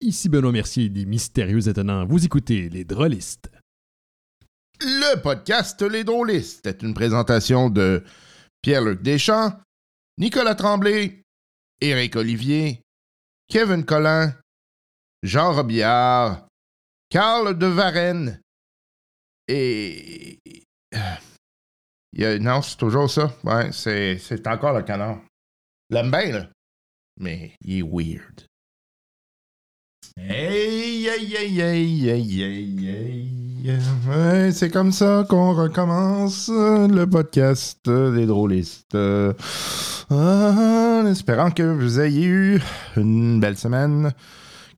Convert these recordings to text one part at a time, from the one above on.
Ici Benoît Mercier des Mystérieux Étonnants. Vous écoutez Les Drôlistes. Le podcast Les Drôlistes est une présentation de Pierre-Luc Deschamps, Nicolas Tremblay, Éric Olivier, Kevin Collin, Jean Robillard, Carl de Varenne et. Il y a- Non, c'est toujours ça. Ouais, c'est, encore le canard. L'aime bien, là. Mais il est weird. Hey, hey, hey, hey, hey, hey, hey. C'est comme ça qu'on recommence le podcast des drôlistes. En espérant que vous ayez eu une belle semaine,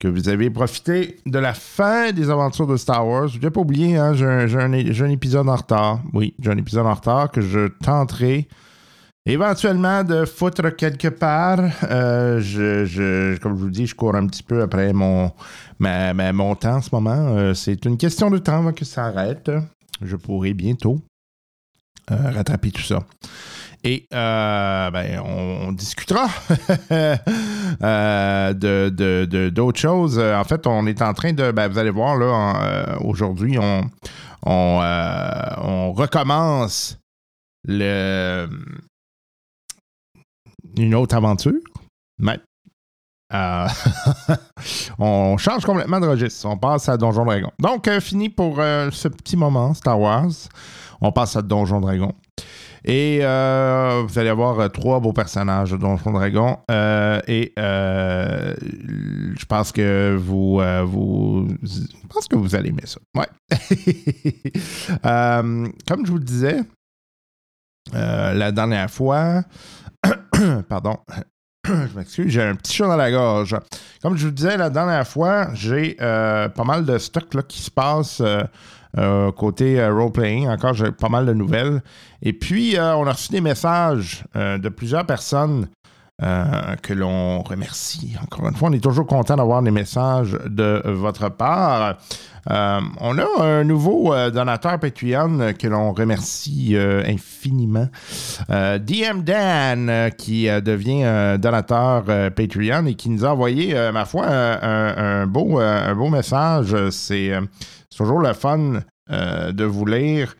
que vous avez profité de la fin des aventures de Star Wars. Je n'ai pas oublié, hein, j'ai j'ai j'ai un épisode en retard. Oui, j'ai un épisode en retard que je tenterai éventuellement de foutre quelque part. Euh, je, je- comme je vous dis, je cours un petit peu après mon, ma- ma- mon temps en ce moment. Euh, c'est une question de temps avant que ça arrête. Je pourrai bientôt euh, rattraper tout ça. Et ben, on, discutera de, de- d'autres choses. En fait, on est en train de. ben, vous allez voir, là, aujourd'hui, on, on, on recommence le, une autre aventure. Mais euh, on change complètement de registre. On passe à Donjon Dragon. Donc, euh, fini pour euh, ce petit moment Star Wars. On passe à Donjon Dragon. Et vous allez avoir trois beaux personnages de Donjon Dragon. Et je pense que vous, vous. Je pense que vous allez aimer ça. Ouais. Comme je vous le disais, la dernière fois. Pardon. je m'excuse, j'ai un petit chat dans la gorge. Comme je vous disais la dernière fois, j'ai euh, pas mal de stock là, qui se passe euh, euh, côté role-playing. Encore, j'ai pas mal de nouvelles. Et puis, on a reçu des messages de plusieurs personnes euh, que l'on remercie. Encore une fois, on est toujours content d'avoir des messages de votre part. Euh, on a un nouveau euh, donateur Patreon que l'on remercie infiniment. DM Dan, qui devient donateur Patreon et qui nous a envoyé, ma foi, un, beau, un beau message. C'est toujours le fun de vous lire.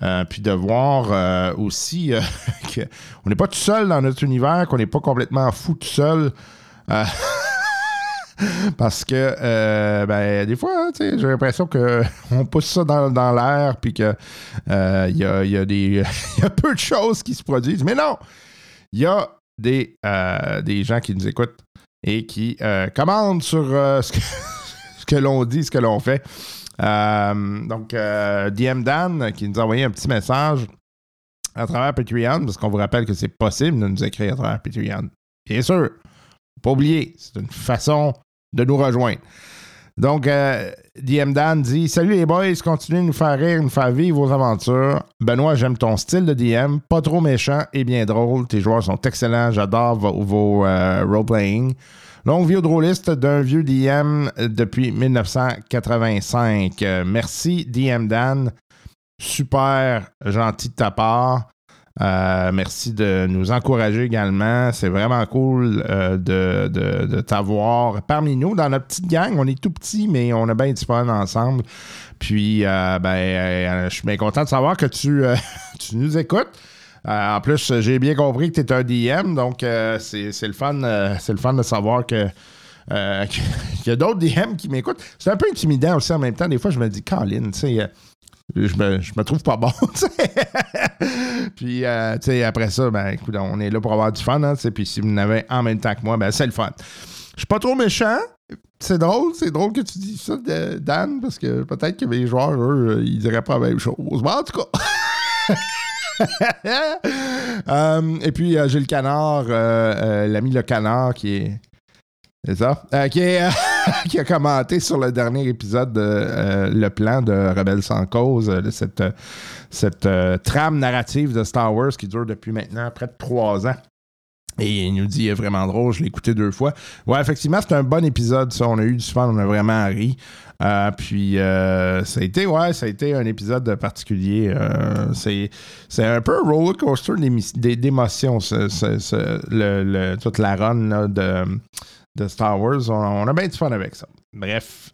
Euh, puis de voir euh, aussi euh, qu'on n'est pas tout seul dans notre univers, qu'on n'est pas complètement fou tout seul. Parce que ben, des fois, hein, j'ai l'impression qu'on pousse ça dans, l'air, puis qu'il y, a, y a y a peu de choses qui se produisent. Mais non, il y a des, des gens qui nous écoutent et qui commandent sur ce que l'on dit, ce que l'on fait. Euh, donc, euh, DM Dan qui nous a envoyé un petit message à travers Patreon, parce qu'on vous rappelle que c'est possible de nous écrire à travers Patreon. Bien sûr, pas oublier, c'est une façon de nous rejoindre. Donc, euh, DM Dan dit Salut les boys, continuez de nous faire rire, nous faire vivre vos aventures. Benoît, j'aime ton style de DM, pas trop méchant et bien drôle. Tes joueurs sont excellents, j'adore vos, vos, role-playing. Longue vie au drôliste d'un vieux DM depuis 1985. Euh, merci, DM Dan. Super gentil de ta part. Euh, merci de nous encourager également. C'est vraiment cool euh, de, de- de t'avoir parmi nous dans notre petite gang. On est tout petit, mais on a bien du fun ensemble. Puis, ben, je suis bien content de savoir que tu, tu nous écoutes. Euh, en plus, j'ai bien compris que tu es un DM, donc euh, c'est c'est le fun, euh, c'est le fun de savoir que qu'il y a d'autres DM qui m'écoutent. C'est un peu intimidant aussi en même temps. Des fois, je me dis, Colin, tu sais, je me, je me trouve pas bon. Puis, tu sais, après ça, ben, écoute, on est là pour avoir du fun, hein. Puis, si vous en avez en même temps que moi, ben, c'est le fun. Je suis pas trop méchant. C'est drôle, c'est drôle que tu dis ça, Dan, parce que peut-être que mes joueurs, eux, ils diraient pas la même chose. Mais en tout cas. Euh, et puis, euh, j'ai le canard, euh, l'ami le canard qui est. C'est ça? Qui, a commenté sur le dernier épisode de Le plan de Rebelle sans cause, cette, cette trame narrative de Star Wars qui dure depuis maintenant près de trois ans. Et il nous dit, vraiment drôle, je l'ai écouté deux fois. Ouais, effectivement, c'est un bon épisode, ça. On a eu du fun, on a vraiment ri. Euh, puis, euh, ça a été, ouais, ça a été un épisode particulier. Euh, c'est, un peu un roller coaster d'émotions, toute la run de, de Star Wars. On, a bien du fun avec ça. Bref.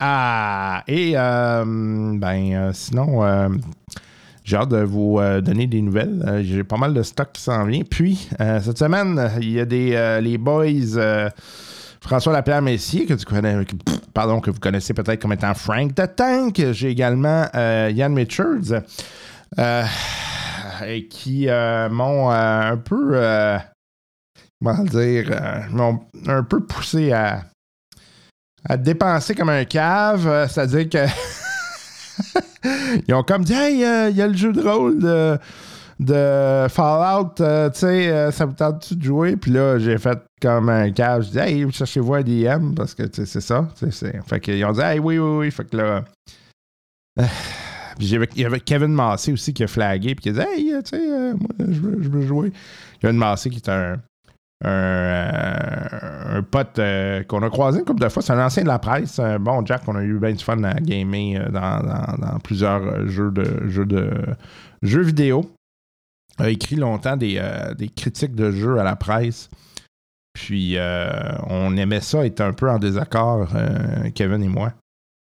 Ah, et ben, sinon, j'ai hâte de vous donner des nouvelles. J'ai pas mal de stock qui s'en vient. Puis, cette semaine, il y a des les boys François Lapierre Messier, que tu connais, pardon, que vous connaissez peut-être comme étant Frank the Tank. J'ai également euh, Yann Richards, euh, et qui euh, m'ont euh, un peu, comment dire, m'ont un peu poussé à à dépenser comme un cave, c'est-à-dire que ils ont comme dit hey, il y a le jeu de rôle de, de Fallout, euh, tu sais, euh, ça vous tente-tu de jouer? Puis là, j'ai fait comme un cave, je dis hey, cherchez-vous un DM parce que c'est ça. Fait qu'ils ont dit hey, oui, oui, oui. Fait que là. euh, puis il y avait Kevin Massé aussi qui a flagué puis qui a dit Hey, tu sais, moi, je veux, je veux jouer. Kevin Massé qui est un, pote qu'on a croisé une couple de fois. C'est un ancien de la presse, bon Jack qu'on a eu bien du fun à gamer dans, dans- plusieurs jeux de jeux de jeux vidéo. A écrit longtemps des, euh, des critiques de jeux à la presse. Puis euh, on aimait ça être un peu en désaccord, euh, Kevin et moi.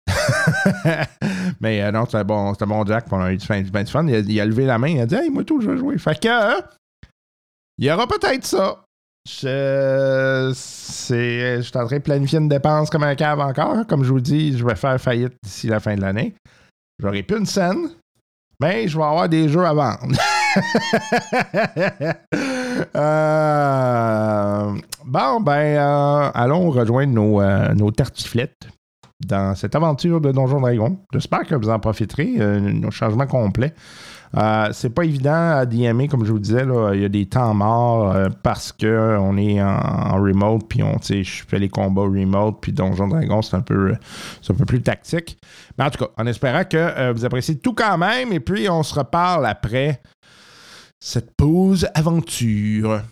Mais non, c'était bon, bon Jack, on a eu du ben du fun. Il, a, levé la main, il a dit Hey, moi tout, je veux jouer. Fait que euh, il y aura peut-être ça. Je, je suis en train de planifier une dépense comme un cave encore. Comme je vous dis, je vais faire faillite d'ici la fin de l'année. J'aurai plus une scène, mais je vais avoir des jeux à vendre. Euh, bon, ben, euh, allons rejoindre nos, euh, nos tartiflettes dans cette aventure de Donjon Dragon. J'espère que vous en profiterez. Euh, un changement complet. Euh, c'est pas évident à DMer, comme je vous disais, il y a des temps morts parce qu'on est en, remote, puis on, je fais les combats remote, puis Donjon Dragon, c'est un peu, c'est un peu plus tactique. Mais en tout cas, en espérant que vous appréciez tout quand même, et puis on se reparle après cette pause aventure.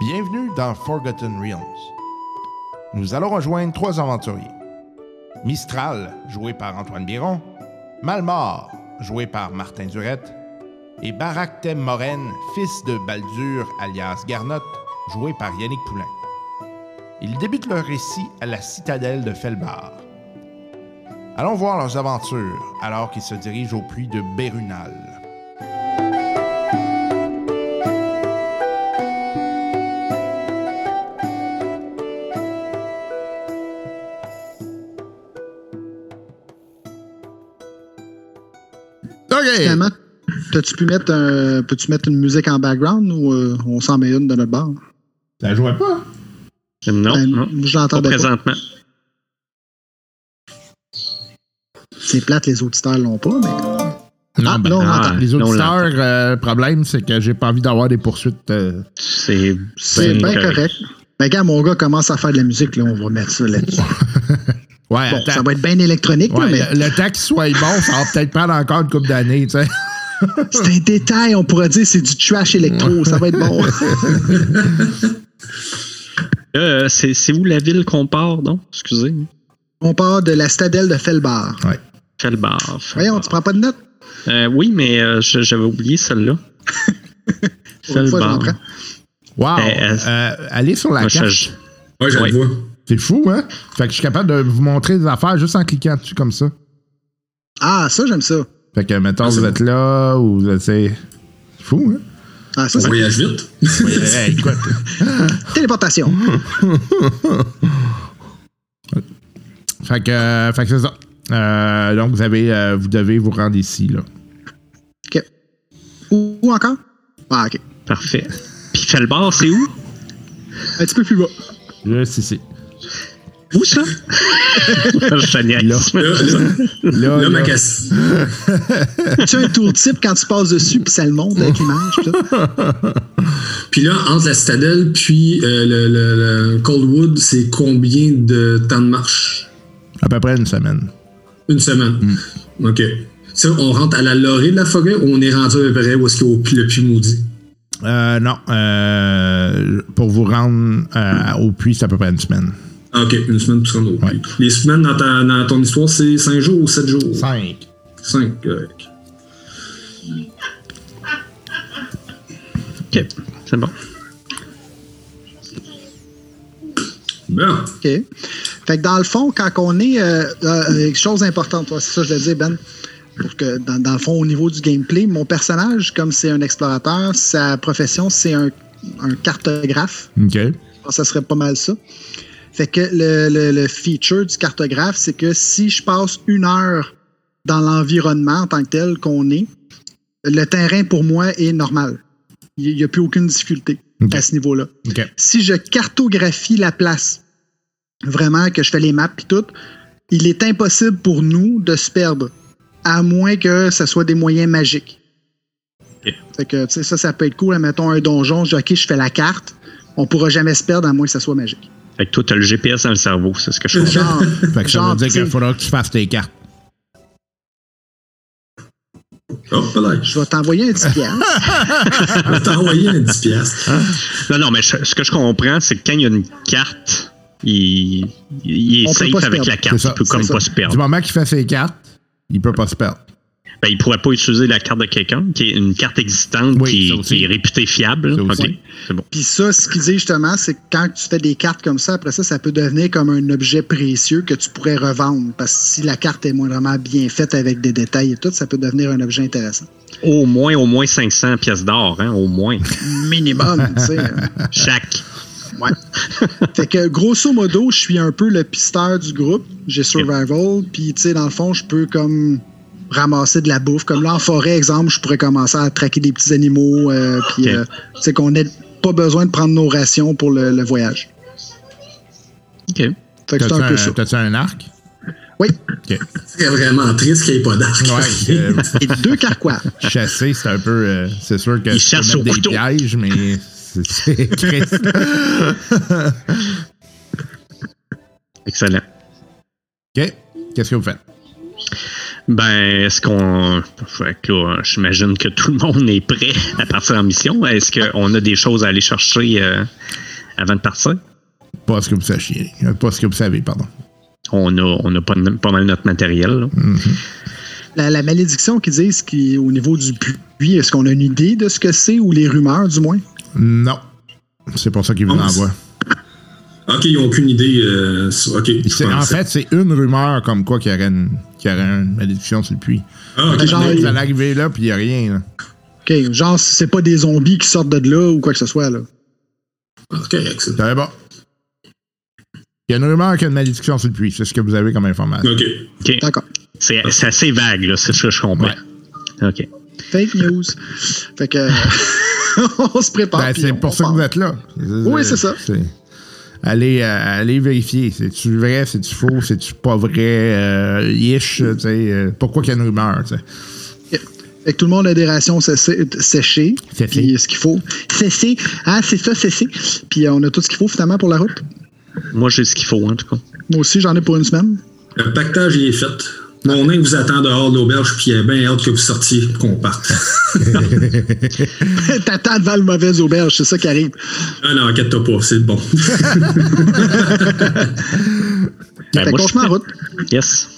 Bienvenue dans Forgotten Realms. Nous allons rejoindre trois aventuriers. Mistral, joué par Antoine Biron, Malmort, joué par Martin Durette, et Baraktem Moren, fils de Baldur alias Garnot, joué par Yannick Poulain. Ils débutent leur récit à la citadelle de Felbar. Allons voir leurs aventures alors qu'ils se dirigent au puits de Bérunal. OK! Finalement, t'as-tu pu mettre un, peux-tu mettre une musique en background ou euh, on s'en met une de notre bar? Ça jouait pas? Non, Ben, non. Je Pas présentement. C'est plate, les auditeurs l'ont pas, mais. Non, Ah, ben, là, on ah, les auditeurs, euh, le problème, c'est que j'ai pas envie d'avoir des poursuites. euh, C'est C'est bien correct. Ben, quand mon gars commence à faire de la musique, là, on va mettre ça là-dessus. Ouais, Bon, ça va être bien électronique, là, mais le, le temps qu'il soit bon, ça va peut-être prendre encore une couple d'années, tu sais. C'est un détail, on pourrait dire c'est du trash électro, ça va être bon. Euh, c'est où la ville qu'on part, non? Excusez. On part de la citadelle de Felbar. Felbar. Voyons, tu prends pas de notes? Euh, oui, mais euh, j'avais oublié celle-là. Felbar. prends. Wow! Eh, euh, Euh, allez sur la Moi, carte. je- Ouais, je Ouais. le vois. C'est fou, hein? Fait que je suis capable de vous montrer des affaires juste en cliquant dessus comme ça. Ah, ça, j'aime ça. Fait que, mettons, Ah, vous êtes là, ou vous êtes. C'est fou, hein? Ah, ça, voyage vite. Ouais, hey, écoute. téléportation. Fait que, euh, fait que c'est ça. Euh, donc, vous, avez, euh, vous devez vous rendre ici, là. OK. Où, où encore? Ah, OK. Parfait. Puis Felbar, c'est où? Un petit peu plus bas. Juste ici. Où ça? ma là. casse. tu as un tooltip quand tu passes dessus, puis ça le monte avec l'image. puis là, entre la citadelle puis euh, le, le- le Coldwood, c'est combien de temps de marche? à peu près une semaine. Une semaine. Hmm. OK. Ça, on rentre à la lorée de la forêt ou on est rendu à peu près où est-ce qu'il y a au- le puits maudit? Euh, non. euh, pour vous rendre euh, au puits, c'est à peu près une semaine. Ah, OK, une semaine pour se rendre au puits. Les semaines dans, ta- dans ton histoire, c'est 5 jours ou 7 jours? Cinq. 5, correct. Ok, c'est bon. Bon. OK. Fait que dans le fond, quand on est. Euh, euh, chose importante, ouais, c'est ça que je le dis, Ben. Pour que dans, dans le fond, au niveau du gameplay, mon personnage, comme c'est un explorateur, sa profession, c'est un, un cartographe. OK. Je pense que ça serait pas mal ça. Fait que le, le- le feature du cartographe, c'est que si je passe une heure dans l'environnement en tant que tel qu'on est, le terrain pour moi est normal. Il n'y a plus aucune difficulté à ce niveau-là. Si je cartographie la place, vraiment que je fais les maps et tout, il est impossible pour nous de se perdre, à moins que ce soit des moyens magiques. Fait que, ça, ça peut être cool. Mettons un donjon, je dis, OK, je fais la carte. On pourra jamais se perdre à moins que ça soit magique. Fait que toi, t'as le GPS dans le cerveau, c'est ce que je comprends. Genre, Fait que ça genre, veut dire qu'il faudra que tu fasses tes cartes. Là. je vais t'envoyer un petit piastre. Je vais t'envoyer un 10 piastres. Non, non, mais je- ce que je comprends, c'est que quand il y a une carte, il, il est safe avec perdre. la carte. Il peut comme pas se Du perdre. moment qu'il fait ses cartes, il peut pas se perdre. Ben, il pourrait pas utiliser la carte de quelqu'un, qui est une carte existante Oui, qui, est réputée fiable. Ça bon. Puis ça, ce qu'il dit justement, c'est que quand tu fais des cartes comme ça, après ça, ça peut devenir comme un objet précieux que tu pourrais revendre. Parce que si la carte est moindrement bien faite avec des détails et tout, ça peut devenir un objet intéressant. Au moins, au moins 500 pièces d'or, hein, au moins. Minimum, tu sais. Chaque. Ouais. fait que grosso modo, je suis un peu le pisteur du groupe. J'ai survival, puis tu sais, dans le fond, je peux comme ramasser de la bouffe. Comme là, en forêt, exemple, je pourrais commencer à traquer des petits animaux, euh, puis Ok. euh, tu sais, qu'on n'ait pas besoin de prendre nos rations pour le, le voyage. OK. Fait que c'est T'as-tu un peu un, ça. t'as-tu un arc? Oui, OK. C'est vraiment triste qu'il n'y ait pas d'arc. Ouais, euh, et deux carquois. chasser, c'est un peu. euh, c'est sûr que Il tu peux chasse mettre au des couteau. pièges, mais c'est- c'est triste. Excellent. OK. Qu'est-ce que vous faites? Ben, est-ce qu'on. Fait que là, j'imagine que tout le monde est prêt à partir en mission. Est-ce qu'on a des choses à aller chercher euh, avant de partir? Pas ce que vous sachiez. Pas ce que vous savez, pardon. On a, on a pas, pas mal notre matériel. là. La, la malédiction qu'ils disent qui, au niveau du puits, est-ce qu'on a une idée de ce que c'est ou les rumeurs du moins? Non. C'est pour ça qu'il vous envoie. Ok, ils n'ont aucune idée. euh, C'est- En fait, c'est une rumeur comme quoi qu'il y aurait une, qu'il y aurait une malédiction sur le puits. Ah, ok, Fait que genre, Vous il- allez arriver là, puis il n'y a rien. Là. OK, genre, c'est pas des zombies qui sortent de là ou quoi que ce soit, là. Ok, excellent. Bon. Il y a une rumeur qu'il y a une malédiction sur le puits. C'est ce que vous avez comme information. Ok. OK. D'accord. C'est c'est assez vague, là, c'est ce que je comprends. OK. Fake news. fait que. on se prépare. Ben, c'est pour on ça que vous êtes là. Oui, c'est ça. Allez, euh, allez vérifier. C'est-tu vrai, c'est-tu faux, c'est-tu pas vrai, euh, ish, tu sais. euh, pourquoi qu'il y a une rumeur, tu sais? Fait que tout le monde a des rations séchées. séchées Séchées. Puis ce qu'il faut. Séché. Ah, c'est ça, séché. Puis euh, on a tout ce qu'il faut finalement pour la route. Moi, j'ai ce qu'il faut, en tout cas. Moi aussi, j'en ai pour une semaine. Le pactage, il est fait. Mon nain vous attend dehors de l'auberge, puis il a bien hâte que vous sortiez pour qu'on parte. T'attends devant le mauvais auberge, c'est ça qui arrive. ah non, inquiète-toi pas, c'est bon. Ben, moi, je en route. Yes.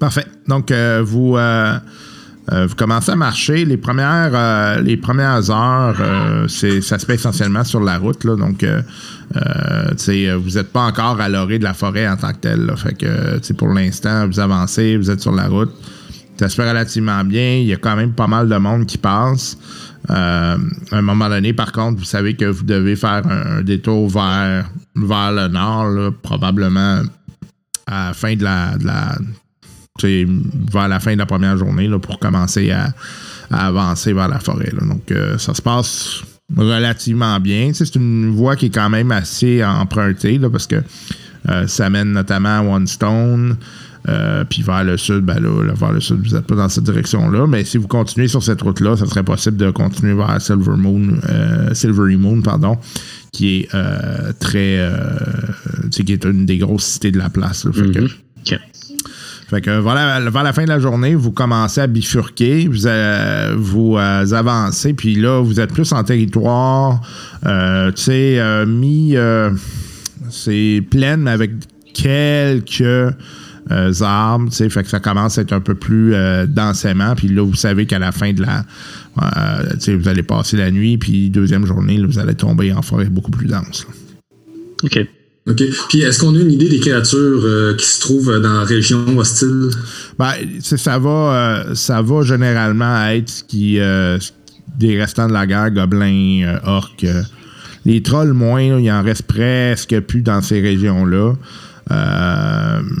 Parfait. Donc, euh, vous, euh, euh, vous commencez à marcher. Les premières, euh, les premières heures, euh, c'est, ça se fait essentiellement sur la route. Là, donc, euh, euh, vous n'êtes pas encore à l'orée de la forêt en tant que tel. Là, fait que, pour l'instant, vous avancez, vous êtes sur la route. Ça se fait relativement bien. Il y a quand même pas mal de monde qui passe. À un moment donné, par contre, vous savez que vous devez faire un, un détour vers, vers le nord, là, probablement à la fin de la, de la vers la fin de la première journée là, pour commencer à, avancer vers la forêt. là. Donc, euh, ça se passe relativement bien. C'est une voie qui est quand même assez empruntée là, parce que euh, ça mène notamment à One Stone. euh, puis vers le sud, ben là, vers le sud, vous n'êtes pas dans cette direction-là. Mais si vous continuez sur cette route-là, ça serait possible de continuer vers Silver Moon, Silvery Moon, pardon, qui est très, qui est une des grosses cités de la place. Mhm. Fait que voilà, vers la fin de la journée, vous commencez à bifurquer, vous, euh, vous euh, avancez, puis là, vous êtes plus en territoire, euh, tu sais, euh, mi, euh, c'est pleine, mais avec quelques euh, arbres, tu sais, fait que ça commence à être un peu plus euh, densément. Puis là, vous savez qu'à la fin de la, euh, tu sais, vous allez passer la nuit, puis deuxième journée, là, vous allez tomber en forêt beaucoup plus dense. là. OK. OK. Puis est-ce qu'on a une idée des créatures euh, qui se trouvent dans la région hostile? Ben, c'est- ça va, euh, ça va généralement être ce qui, euh, des restants de la guerre, gobelins, orques. les trolls moins, là, il en reste presque plus dans ces régions-là.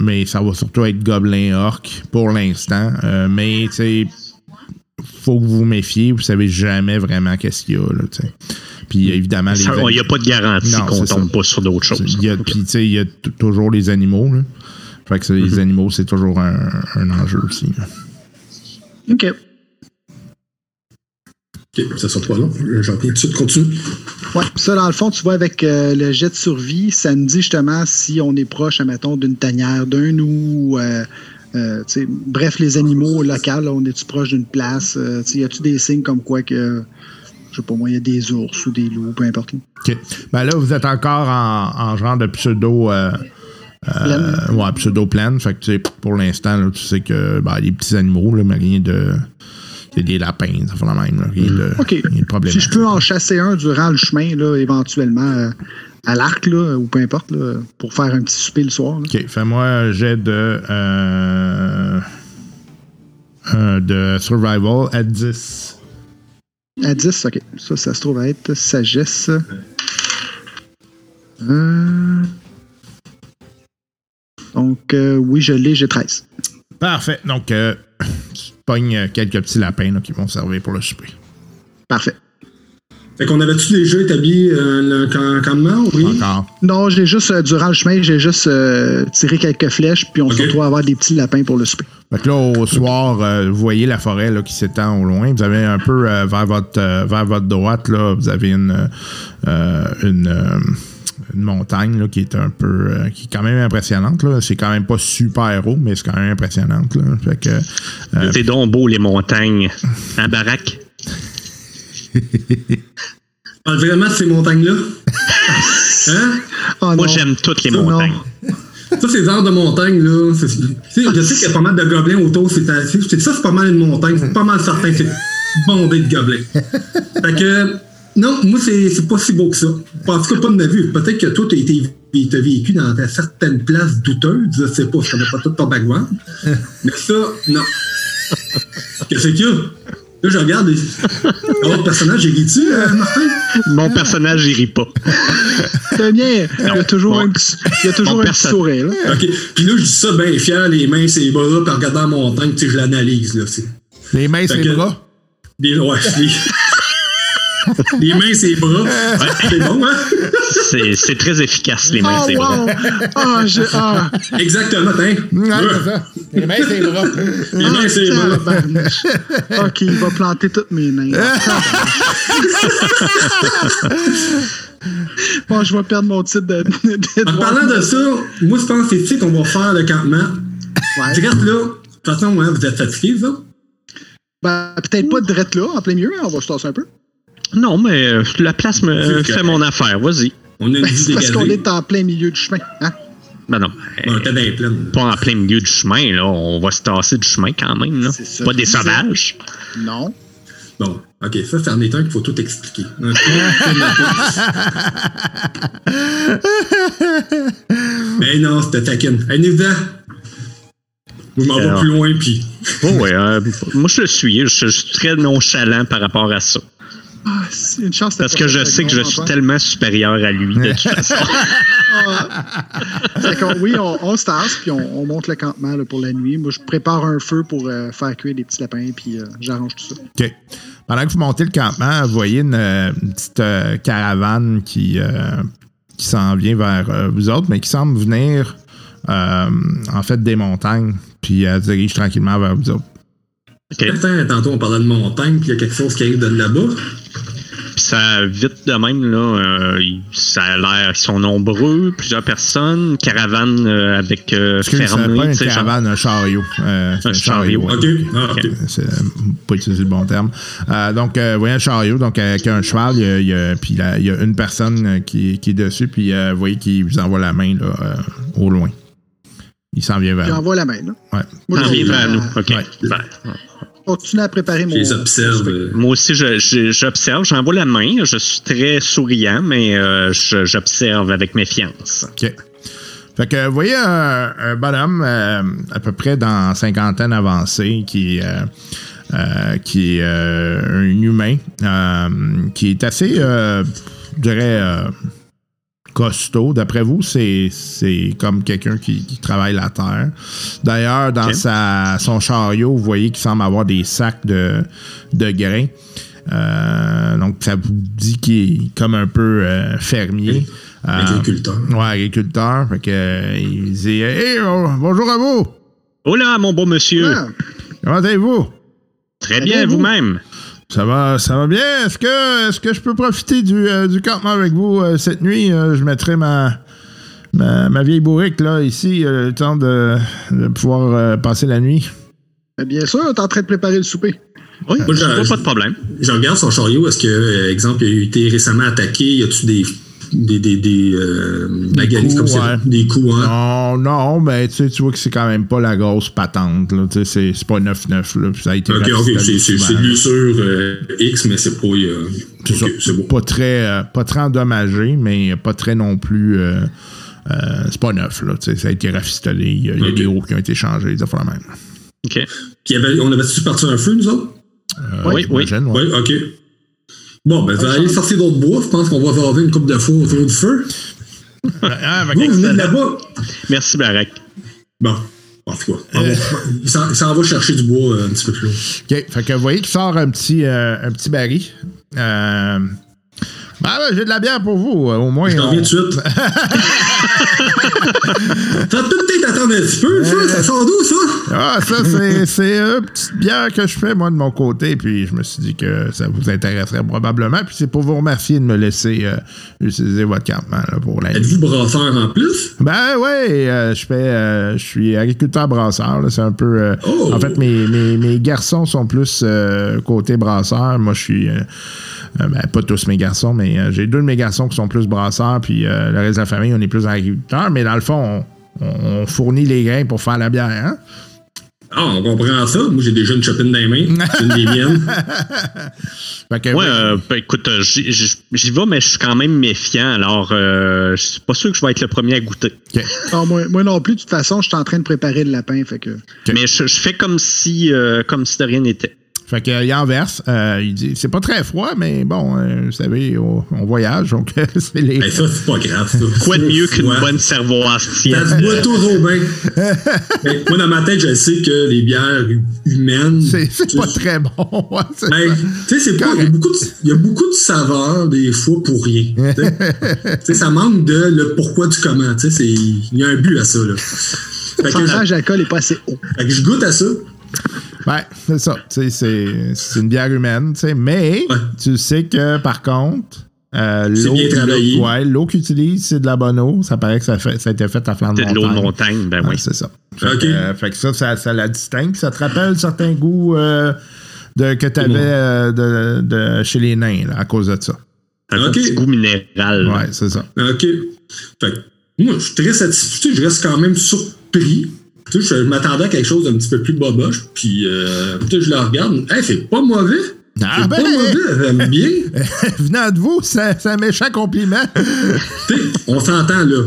Mais ça va surtout être gobelins, orques pour l'instant. Mais sais, faut que vous vous méfiez. Vous savez jamais vraiment qu'est-ce qu'il y a là. Puis évidemment, les Il n'y a pas de garantie Non, qu'on c'est tombe ça. pas sur d'autres choses. il y a, puis, tu sais, il y a toujours les animaux. Là. Fait que les animaux, c'est toujours un, un enjeu aussi. là. OK. OK, ça sera pas long. J'en viens tout de suite. Continue. Ouais, ça, dans le fond, tu vois, avec euh, le jet de survie, ça nous dit justement si on est proche, admettons, d'une tanière, d'un ou. euh, euh, tu sais, bref, les animaux locaux, là, on est-tu proche d'une place? Euh, tu sais, y a-tu des signes comme quoi que. Je sais pas moi, il y a des ours ou des loups, peu importe. OK. Ben là, vous êtes encore en, en genre de pseudo. Euh, euh, ouais, pseudo pleine. Fait que, tu sais, pour l'instant, tu sais que ben, les petits animaux, là, mais rien de. C'est des lapins, ça fait la même. Là, rien de, OK. rien de problème. Si je peux en chasser un durant le chemin, là, éventuellement, euh, à l'arc, là, ou peu importe, là, pour faire un petit souper le soir. là. OK. Fais-moi un jet de. Euh, de survival à 10. À 10, OK. Ça, ça se trouve à être sagesse. Euh, Donc, euh, oui, je l'ai, j'ai 13. Parfait. Donc, euh, tu pognes euh, quelques petits lapins là, qui vont servir pour le souper. Parfait. Fait qu'on avait-tu déjà établi euh, le camp- campement? Oui. Encore. Non, j'ai juste, euh, durant le chemin, j'ai juste euh, tiré quelques flèches, puis on se retrouve à avoir des petits lapins pour le souper. Fait que là, au soir, euh, vous voyez la forêt là, qui s'étend au loin. Vous avez un peu euh, vers, votre, euh, vers votre droite, là, vous avez une, euh, une, euh, une montagne là, qui est un peu. euh, qui est quand même impressionnante. Là. C'est quand même pas super haut, mais c'est quand même impressionnante. Là. Fait que. euh, C'est donc beau, les montagnes. Un baraque. Parle vraiment de ces montagnes-là? hein? Oh, Moi, j'aime toutes les Ça, non. montagnes. Ça, ces arbres de montagne, là. c'est- tu sais, je sais qu'il y a pas mal de gobelins autour. C'est assez- c'est- ça, c'est pas mal une montagne. C'est pas mal certain que c'est bondé de gobelins. fait que, non, moi, c'est c'est pas si beau que ça. En tout cas, pas de ma vue. Peut-être que toi, t'as été vécu dans certaines places douteuses. Je sais pas, je connais pas tout ton background. Mais ça, non. Qu'est-ce qu'il y a? Là, je regarde. les- L'autre personnage, il rit-tu, euh, Martin? Mon personnage, il rit pas. C'est bien. Il y a toujours Mon- un petit, il y a toujours mon un petit perso- sourire. là. OK. Puis là, je dis ça bien fier, les mains, ses bras, puis en regardant la montagne, tu sais, je l'analyse, là. c'est- les mains, c'est que- bras? Les, ouais, les... les mains, ses bras. C'est bon, hein? C'est c'est très efficace, les mains, Oh, c'est wow! Ah, je- ah, Exactement, hein? C'est ça. Les mains, c'est bras. Les mains, ses bras. tabarnouche. OK, il va planter toutes mes mains. bon, je vais perdre mon titre de. de- En parlant de ça, moi, je pense que c'est ici qu'on va faire le campement. Ouais. Reste là. De toute façon, hein, vous êtes fatigués, ça? Ben, peut-être pas de drette là, en plein milieu, hein, on va se tasser un peu. Non, mais euh, la place me fait mon affaire. Vas-y. On a une Ben, parce qu'on est en plein milieu du chemin. Hein? Ben non. Euh, plaines. pas en plein milieu du chemin, là. On va se tasser du chemin quand même, là. Ça Pas des sauvages. Non. Bon, OK, ça, c'est un état qu'il faut tout expliquer. Mais non, c'était taquine. Un évident. Je m'en vais plus loin, puis. Oh, ouais, euh, moi, je le suis. Je suis très nonchalant par rapport à ça. Ah, c'est une chance. Parce que je sais que je suis tellement supérieur à lui, de toute façon. Fait qu'on- oui, on, on se tasse, puis on, on monte le campement là, pour la nuit. Moi, je prépare un feu pour euh, faire cuire des petits lapins, puis euh, j'arrange tout ça. OK. Pendant que vous montez le campement, vous voyez une, euh, une petite euh, caravane qui, euh, qui s'en vient vers euh, vous autres, mais qui semble venir euh, en fait des montagnes, puis elle se dirige tranquillement vers vous autres. OK. Attends, tantôt, on parlait de montagne, puis il y a quelque chose qui arrive de là-bas. Puis ça vite de même, là. euh, il- ça a l'air. Ils sont nombreux, plusieurs personnes. Caravane euh, avec euh, Parce que c'est fermé. pas une genre- caravane, un chariot. Euh, Un chariot. ouais. OK. Ah, OK. C'est pas utiliser le bon terme. Euh, donc, euh, vous voyez un chariot, donc avec un cheval, il y a, il y a- puis là, il y a une personne qui, qui est dessus, puis euh, vous voyez qu'il vous envoie la main là, euh, au loin. il s'en vient vers nous. envoie la main. Là. Ouais. Je viens continue vers nous. OK. Ouais. Continue à préparer mon. Je les observe. moi aussi, je- je- j'observe. J'envoie la main. Je suis très souriant, mais euh, je- j'observe avec méfiance. OK. Fait que vous voyez un, un bonhomme euh, à peu près dans cinquantaine avancée qui, euh, euh, qui est euh, un humain euh, qui est assez, euh, je dirais, euh, costaud. D'après vous, c'est, comme quelqu'un qui, qui travaille la terre. D'ailleurs, dans sa, son chariot, vous voyez qu'il semble avoir des sacs de, de grains. Euh, donc, ça vous dit qu'il est comme un peu euh, fermier. Euh, Agriculteur. Ouais, agriculteur. Fait que, il dit Hey, oh, bonjour à vous. Hola, mon beau monsieur. Ah, Comment allez-vous? Très bien, vous? vous-même. Ça va, ça va bien? Est-ce que, est-ce que je peux profiter du, euh, du campement avec vous euh, cette nuit? Euh, je mettrai ma, ma, ma vieille bourrique là, ici, euh, le temps de, de pouvoir euh, passer la nuit. ben, bien sûr, t'es en train de préparer le souper. Oui, Moi, pas de problème. Je regarde son chariot. Est-ce que, exemple, il a été récemment attaqué? Y a-tu des. Des, des, des, euh, maganises coups, comme ça? ouais. Des coups, hein? Non, non, mais tu sais, tu vois que c'est quand même pas la grosse patente. Là, tu sais, c'est, c'est pas 9-9. Là, puis ça a été Ok, ok, c'est- c'est souvent, c'est de l'usure euh, X, mais c'est pas. euh. Pas très, euh, pas très endommagé, mais pas très non plus. euh, euh, c'est pas neuf, là. tu sais, Ça a été rafistolé. Il y a, des roues qui ont été changées, des affaires de même. OK. Puis on avait-tu parti un feu, nous autres? Euh, Oui, oui. j'imagine, ouais. Oui, ok. Bon, ben, vous allez sortir d'autres bois. Je pense qu'on va avoir une coupe de feu autour du feu. Ah, fait Vous, que- vous venez de là-bas. Merci, Barack. Bon, en tout cas. va- il s'en- va chercher du bois euh, un petit peu plus loin. OK. Fait que vous voyez qu'il sort un petit, euh, un petit baril. Euh, ben, j'ai de la bière pour vous. euh, Au moins. Je t'en reviens tout de suite. Ça peut peut-être attendre un petit peu, ça. Ça sort d'où, ça? Ah, ça, c'est, c'est une petite bière que je fais, moi, de mon côté. Puis je me suis dit que ça vous intéresserait probablement. Puis c'est pour vous remercier de me laisser euh, utiliser votre campement là, pour la. Êtes-vous brasseur en plus? Ben euh, je fais, euh, je suis agriculteur brasseur. là, C'est un peu. euh, Oh! En fait, mes, mes, mes garçons sont plus euh, côté brasseur. Moi, je suis. Euh, ben, pas tous mes garçons, mais euh, j'ai deux de mes garçons qui sont plus brasseurs, puis euh, le reste de la famille, on est plus agriculteurs. Mais dans le fond, on, on fournit les grains pour faire la bière. Hein? Ah, on comprend ça. Moi, j'ai déjà une chopine dans les mains. C'est une des miennes. Fait que, Ouais, oui. euh, ben, écoute, j'y vais, mais je suis quand même méfiant. Alors, euh, je suis pas sûr que je vais être le premier à goûter. Ah, moi, moi non plus, de toute façon, je suis en train de préparer le lapin. Fait que. Mais je, je fais comme si, euh, comme si de rien n'était. Fait que, il en verse. euh, il dit c'est pas très froid, mais bon, euh, vous savez, on, on voyage, donc c'est les. Ben, ça, c'est pas grave, ça. Quoi de mieux qu'une bonne cervoise Ça tiède? se boit toujours bien. Ben, moi, dans ma tête, je sais que les bières humaines. C'est, pas très bon. Ben, tu sais, c'est pas. Il y, a beaucoup de, il y a beaucoup de saveurs, des fois, pour rien. Tu sais. Tu sais, ça manque de le pourquoi du comment. Tu sais, c'est- il y a un but à ça, là. Fait Le que, pourcentage d'alcool n'est pas assez haut. fait que je goûte à ça. Ouais, c'est ça. C'est, c'est une bière humaine. Mais Ouais. tu sais que, par contre, euh, l'eau, ouais, qu'ils utilisent, c'est de la bonne eau. Ça paraît que ça, fait, ça a été fait à flanc de C'est de l'eau de montagne. montagne, ben Ouais, oui. c'est ça. Fait, euh, fait que ça, ça, ça la distingue. Ça te rappelle certains goûts euh, de, que tu avais de, de- chez les nains, là, à cause de ça. Un Ok. petit goût minéral. Ouais, c'est ça. OK. Fait que, moi, je suis très satisfait. Je reste quand même surpris. Tu sais, je m'attendais à quelque chose d'un petit peu plus boboche. Puis, euh, tu sais, je le regarde. Hey, c'est pas mauvais. Ah, c'est ben, pas mauvais. J'aime bien. venant de vous, c'est, un méchant compliment. Tu sais, on s'entend, là.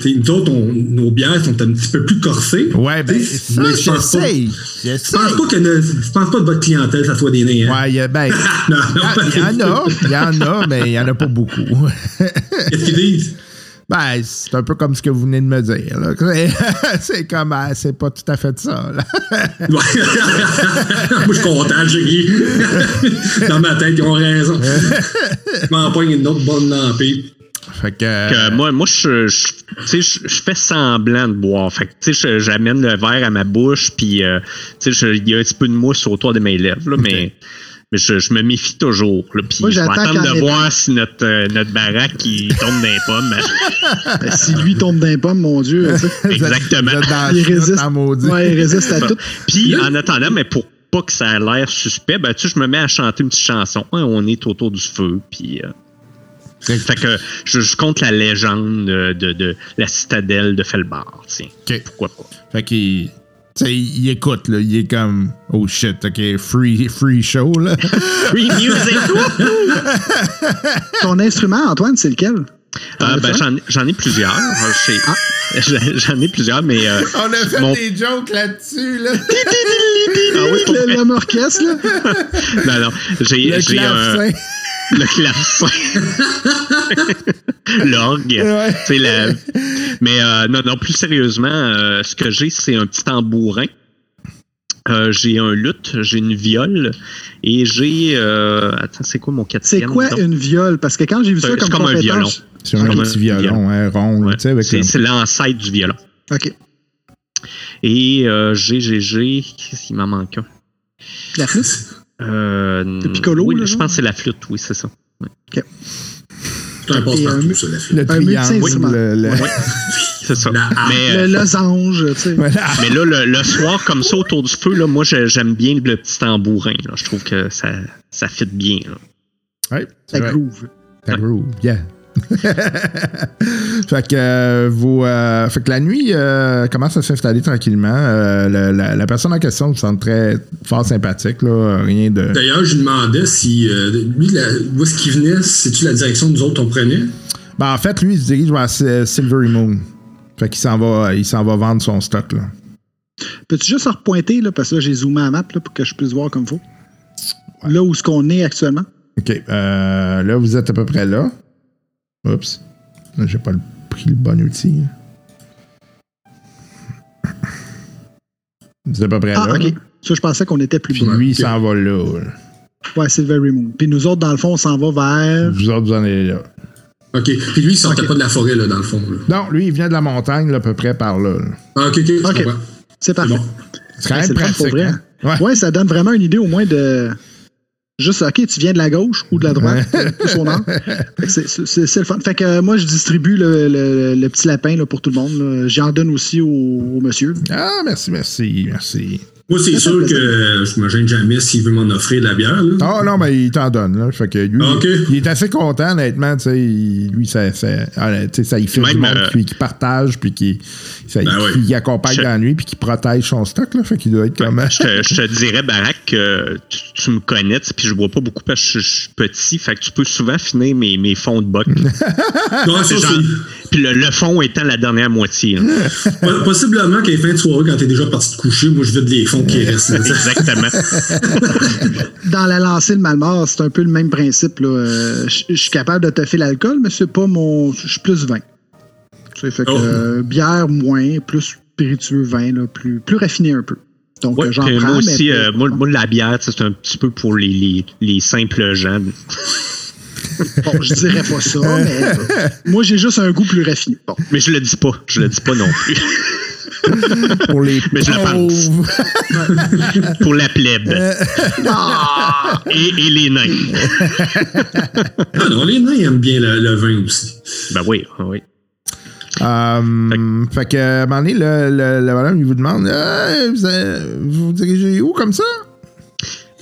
Tu sais, nous autres, on- nos bières sont un petit peu plus corsées. ouais, ben, ça, mais je pense pas-. Je J'essaye. pense pas que ne- je pense pas que votre clientèle, ça soit des nains. hein. Ouais, il y a- ben, Non, non, il y en a, il y en a, mais il y en a pas beaucoup. Qu'est-ce qu'ils disent? Ben, c'est un peu comme ce que vous venez de me dire. C'est- comme, ah, c'est pas tout à fait ça. là. Moi, je suis content, ri. Dans ma tête, ils ont raison. Je m'en pogne une autre bonne lampée. Fait que, Que moi, moi je, je- tu sais, je, je fais semblant de boire. Fait que, tu sais, je- j'amène le verre à ma bouche, puis, euh, tu sais, je- il y a un petit peu de mousse autour de mes lèvres, là, mais, mais je, je me méfie toujours. Là, puis Moi, je vais j'attends attendre de voir si notre, euh, notre baraque qui tombe dans les pommes. Ben, si lui tombe d'un pomme, mon Dieu. exactement. Il résiste. en maudit. Ouais, il résiste à tout. Puis, Là- en attendant, mais pour pas que ça ait l'air suspect, ben, tu sais, je me mets à chanter une petite chanson. Hein, on est autour du feu, puis... euh, Fait que je, je compte la légende de, de, de la citadelle de Felbar. Tiens, OK. pourquoi pas? Fait qu'il. Tu sais, il écoute, là. Il est comme. Oh shit, OK, free, free show, là. Free music! Ton instrument, Antoine, c'est lequel? Ah, as ben, j'en, j'en ai plusieurs. Je sais- J'en ai plusieurs, mais. euh, On a fait Mon- des jokes là-dessus, là. ah oui, pour Le- orchestre, là? Non, non. J'ai un. Le clavecin. L'orgue. Ouais. La- Mais euh, non, non, plus sérieusement, euh, ce que j'ai, c'est un petit tambourin. Euh, j'ai un luth, j'ai une viole et j'ai. Attends, c'est quoi mon C'est quatrième? quoi donc? une viole? Parce que quand j'ai vu ça C'est comme comme un violon. C'est un Comme petit violon, hein, rond, là, Ouais. tu sais, avec C'est, c'est l'ancêtre du violon. OK. Et j'ai, j'ai, j'ai. Qu'est-ce qu'il m'en manque un? La flûte? Euh, Le piccolo, Oui, là, je pense que c'est la flûte, oui, c'est ça. C'est un passe-partout, euh, ça, la flûte. le un triangle. le- le- Oui, c'est ça. La. Mais, euh, Le losange, tu sais. Voilà. Mais là, le, le soir, comme ça, autour du feu, là, moi, j'aime bien le petit tambourin. là. Je trouve que ça, ça fit bien. là. Ouais, Ça groove. Ça groove, yeah. fait que euh, vous euh, fait que la nuit euh, commence à s'installer tranquillement. Euh, le- la, la personne en question me semble très fort sympathique là, rien de. D'ailleurs, je lui demandais si. euh, lui, la- où est-ce qu'il venait? C'est-tu la direction que nous autres on prenait? Ben, en fait, lui, il se dirige vers Si- Silvery Moon. Fait qu'il s'en va, il s'en va vendre son stock là. Peux-tu juste repointer, là, parce que là, j'ai zoomé à la map là, pour que je puisse voir comme il faut. Là où est-ce qu'on est actuellement? Ok, euh, là vous êtes à peu près là. Oups, Là, j'ai pas pris le bon outil. Vous êtes à peu près Ah, là. OK. Ça, je pensais qu'on était plus Puis lui, il s'en va là. Ouais, Silvery Moon. Puis nous autres, dans le fond, on s'en va vers. Vous autres, vous en allez là. Ok. Puis lui, il sortait Ok. pas de la forêt, là, dans le fond. Là. Non, lui, il vient de la montagne, là, à peu près par là. là. Ah, ok, ok. je Ok. comprends. C'est parfait. bon. C'est quand Ouais, même c'est pratique. hein? Ouais. Ouais, ça donne vraiment une idée au moins de. Juste, OK, tu viens de la gauche ou de la droite, plus au nord. Fait que c'est- le fun. Fait que euh, moi, je distribue le, le- le petit lapin là, pour tout le monde. J'en donne aussi au, au monsieur. Ah, merci, merci, merci. Moi, c'est sûr que je me gêne jamais s'il veut m'en offrir de la bière. Là. Ah non, mais il t'en donne, là. Fait que lui, Ah, il est assez content, honnêtement, il- Lui, ça, ça, ah, ça il fait Même, du monde euh, qui, partage, puis qui, ça, Ben oui. qui accompagne Je- dans la nuit, puis qui protège son stock, là. Fait qu'il doit être comme. Je te, je te dirais, Barack, que tu, tu me connais, puis je bois pas beaucoup parce que je, je suis petit, fait que tu peux souvent finir mes, mes fonds de boc. Genre- c'est- puis le, le fond étant la dernière moitié. Possiblement qu'à la fin de soirée, quand t'es déjà parti te coucher, moi, je vide les fonds qui restent. Exactement. Dans la lancée de Malmort, c'est un peu le même principe. Euh, Je suis capable de te faire l'alcool, mais c'est pas mon. Je suis plus vin. Tu sais, fait que Oh. euh, bière moins, plus spiritueux vin, là, plus, plus raffiné un peu. Donc Ouais, euh, j'en prends. moi aussi, pas- euh, moi, moi, la bière, c'est un petit peu pour les, les, les simples gens. Bon, je dirais pas ça, mais euh, moi j'ai juste un goût plus raffiné. Bon. Mais je le dis pas. Je le dis pas non plus. pour les Mais je le pense. pauvres. pour la plèbe. Ah! Et, et les nains. Ah non, les nains aiment bien le, le vin aussi. Ben oui, oui. Euh, fait que, à un moment donné, le, le, le bonhomme, il vous demande Euh, euh, vous vous dirigez où comme ça?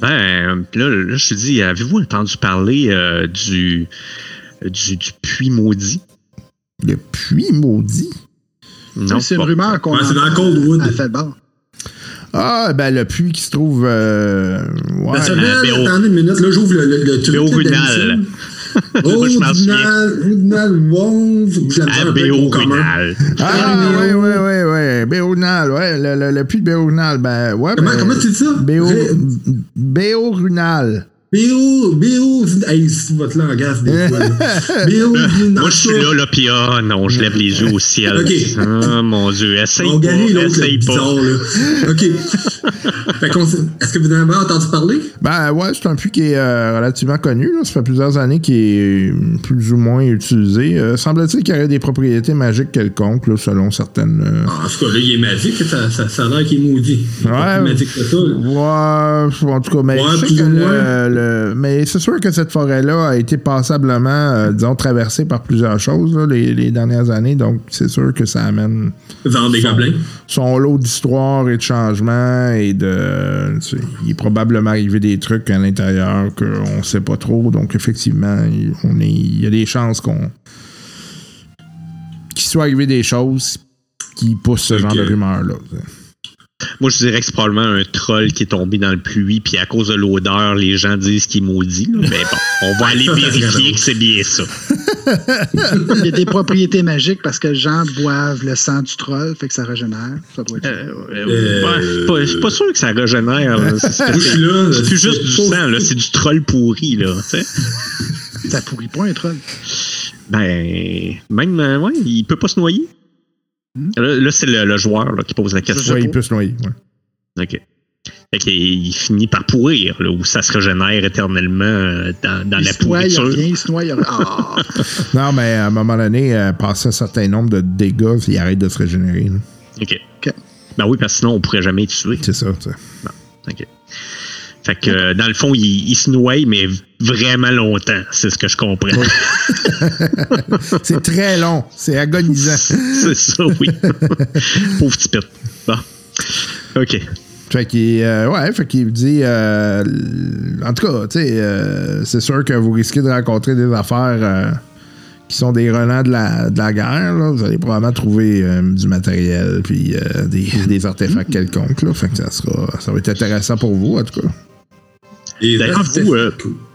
Ben, puis là, là, je te dis, avez-vous entendu parler euh, du, du, du puits maudit? Le puits maudit? Non. c'est une rumeur qu'on Ouais, c'est dans Coldwood. à Felbar. Ah, ben, le puits qui se trouve. euh, ouais. Ben, ça la fait- Béo- attendez une minute, là, j'ouvre le, le, le truc. Béorunal. là, Moi, Oh, je peu au commun. Abéorunal. Ah, oui, oui, oui, oui. Béorunal, ouais. Le, le, le puits de Béorunal. Ben, ouais. Comment, ben, comment tu dis ça? Béo, Béorunal. Béo, Béo, hey, c'est votre langage des fois. là. Béo, Moi, je suis là, là, pis ah, non, je lève les yeux au ciel. Ok. Ah, mon Dieu, essaye On pas, essaye pas. bizarre, là. OK. fait Est-ce que vous en avez entendu parler? Ben, ouais, c'est un puits qui est euh, relativement connu. Là. Ça fait plusieurs années qu'il est plus ou moins utilisé. Euh, Semble-t-il qu'il y aurait des propriétés magiques quelconques, là, selon certaines. euh, Ah, en tout cas, là, il est magique. Ça, ça, ça a l'air qu'il est maudit. Il est pas Ouais. plus magique que ça. là. Ouais, en tout cas, mais Ouais, je sais plus que le, le- euh, mais c'est sûr que cette forêt-là a été passablement, euh, disons, traversée par plusieurs choses là, les, les dernières années. Donc, c'est sûr que ça amène Vendre des gobelins. son lot d'histoires et de changements et de. tu sais, il est probablement arrivé des trucs à l'intérieur qu'on sait pas trop. Donc, effectivement, il, on est, il y a des chances qu'on. qu'il soit arrivé des choses qui poussent ce genre de rumeurs-là. Moi, je dirais que c'est probablement un troll qui est tombé dans le pluie, puis à cause de l'odeur, les gens disent qu'il est maudit. là. Mais bon, on va aller vérifier que c'est bien ça. Il y a des propriétés magiques parce que les gens boivent le sang du troll, fait que ça régénère. Ça doit être. Euh, euh, ouais, je suis pas- je suis pas sûr que ça régénère. là. C'est- plus juste du sang, là. C'est du troll pourri, là. Ça pourrit pas un troll. Ben, même, euh, ouais, il peut pas se noyer. Là, là, c'est le, le joueur là, qui pose la question. Ouais, il peut se noyer. ouais. OK. Fait qu'il il finit par pourrir, là, où ça se régénère éternellement euh, dans, dans Il la se noie, il y a pourriture. rien, il se noie, il. Ah! Non, mais à un moment donné, euh, passer un certain nombre de dégâts, il arrête de se régénérer. là. OK. OK. Ben oui, parce que sinon, on pourrait jamais être tué. C'est ça. tu sais. OK. Fait que, euh, dans le fond, il, il se noie, mais vraiment longtemps. C'est ce que je comprends. C'est très long. C'est agonisant. c'est ça, oui. Pauvre petit pet. Bon. OK. Fait qu'il euh, ouais, fait qu'il dit euh, en tout cas, tu sais, euh, c'est sûr que vous risquez de rencontrer des affaires qui sont des relents de la, de la guerre. là. Vous allez probablement trouver euh, du matériel puis euh, des, des artefacts quelconques. Là. Fait que ça sera ça va être intéressant pour vous, en tout cas. Et D'ailleurs, vous, euh,